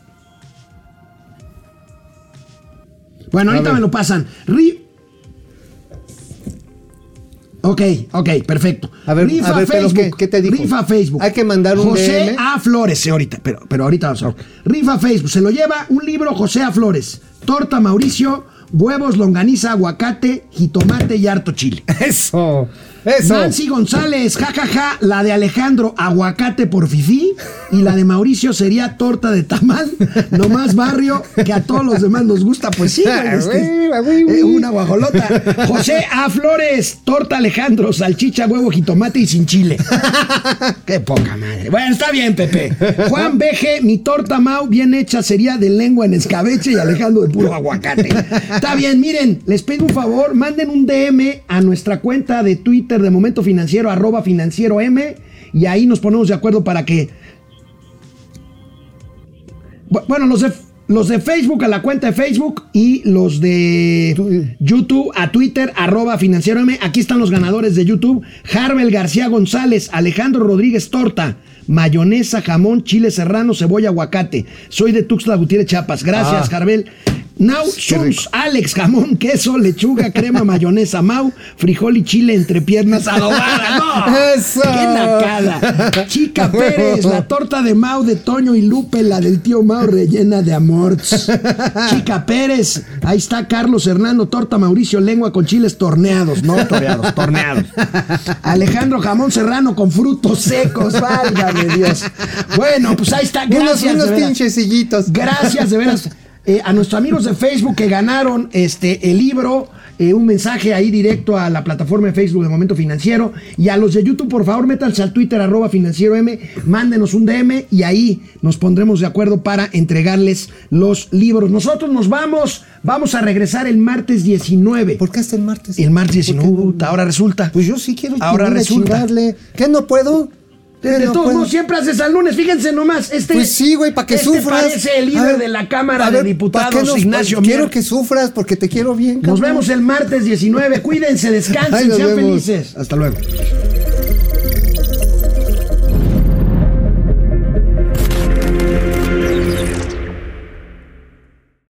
Bueno, A ahorita ver. me lo pasan. Ri- Ok, ok, perfecto. A ver, a ver, pero ¿qué- qué te dijo? Rifa Facebook. Hay que mandar un José DM. A. Flores, ahorita, pero, pero ahorita vamos a ver. Rifa Facebook, se lo lleva un libro José A. Flores. Torta Mauricio, huevos, longaniza, aguacate, jitomate y harto chile. Eso, eso. Nancy González, jajaja, la de Alejandro, aguacate por fifí, y la de Mauricio sería torta de tamal, no más barrio, que a todos los demás nos gusta, pues sí, güey, este, eh, una guajolota. José A. Flores, torta Alejandro, salchicha, huevo, jitomate y sin chile. Qué poca madre. Bueno, está bien, Pepe. Juan Beje, mi torta Mau, bien hecha, sería de lengua en escabeche y Alejandro de puro aguacate. Está bien, miren, les pido un favor, manden un DM a nuestra cuenta de Twitter de Momento Financiero, arroba financiero M, y ahí nos ponemos de acuerdo para que. Bu- Bueno, los de, los de Facebook a la cuenta de Facebook y los de YouTube a Twitter, arroba financiero M. Aquí están los ganadores de YouTube. Harbel García González, Alejandro Rodríguez Torta, mayonesa, jamón, chile serrano, cebolla, aguacate. Soy de Tuxtla Gutiérrez, Chiapas. Gracias, Ah. Now Sums, Alex, jamón, queso, lechuga, crema, mayonesa, Mau, frijol y chile entre piernas adobada. ¡No! Eso. ¡Qué nacada! Chica Pérez, la torta de Mau de Toño y Lupe, la del tío Mau rellena de amorts. Chica Pérez, ahí está Carlos Hernando, torta Mauricio, lengua con chiles torneados, no toreados, torneados. Alejandro Jamón Serrano con frutos secos, válgame Dios. Bueno, pues ahí está, Unos, gracias. unos de veras. pinches sillitos. Gracias, de veras. Eh, a nuestros amigos de Facebook que ganaron este el libro, eh, un mensaje ahí directo a la plataforma de Facebook de Momento Financiero. Y a los de YouTube, por favor, métanse al Twitter, arroba financiero M, mándenos un DM y ahí nos pondremos de acuerdo para entregarles los libros. Nosotros nos vamos, vamos a regresar el martes 19. ¿Por qué hasta el martes? El martes ¿Por qué 19, no? puta, ahora resulta. Pues yo sí quiero Ahora resulta. chingarle. ¿Qué no puedo? De, de todos pues- modos, siempre haces al lunes. Fíjense nomás. Este, Pues sí, güey, para que este sufras. parece el líder ver, de la Cámara de ver, ¿pa' Diputados, nos- Ignacio Quiero Mier. que sufras porque te quiero bien, Nos vemos el martes 19. Cuídense, descansen, Ay, sean vemos. felices. Hasta luego.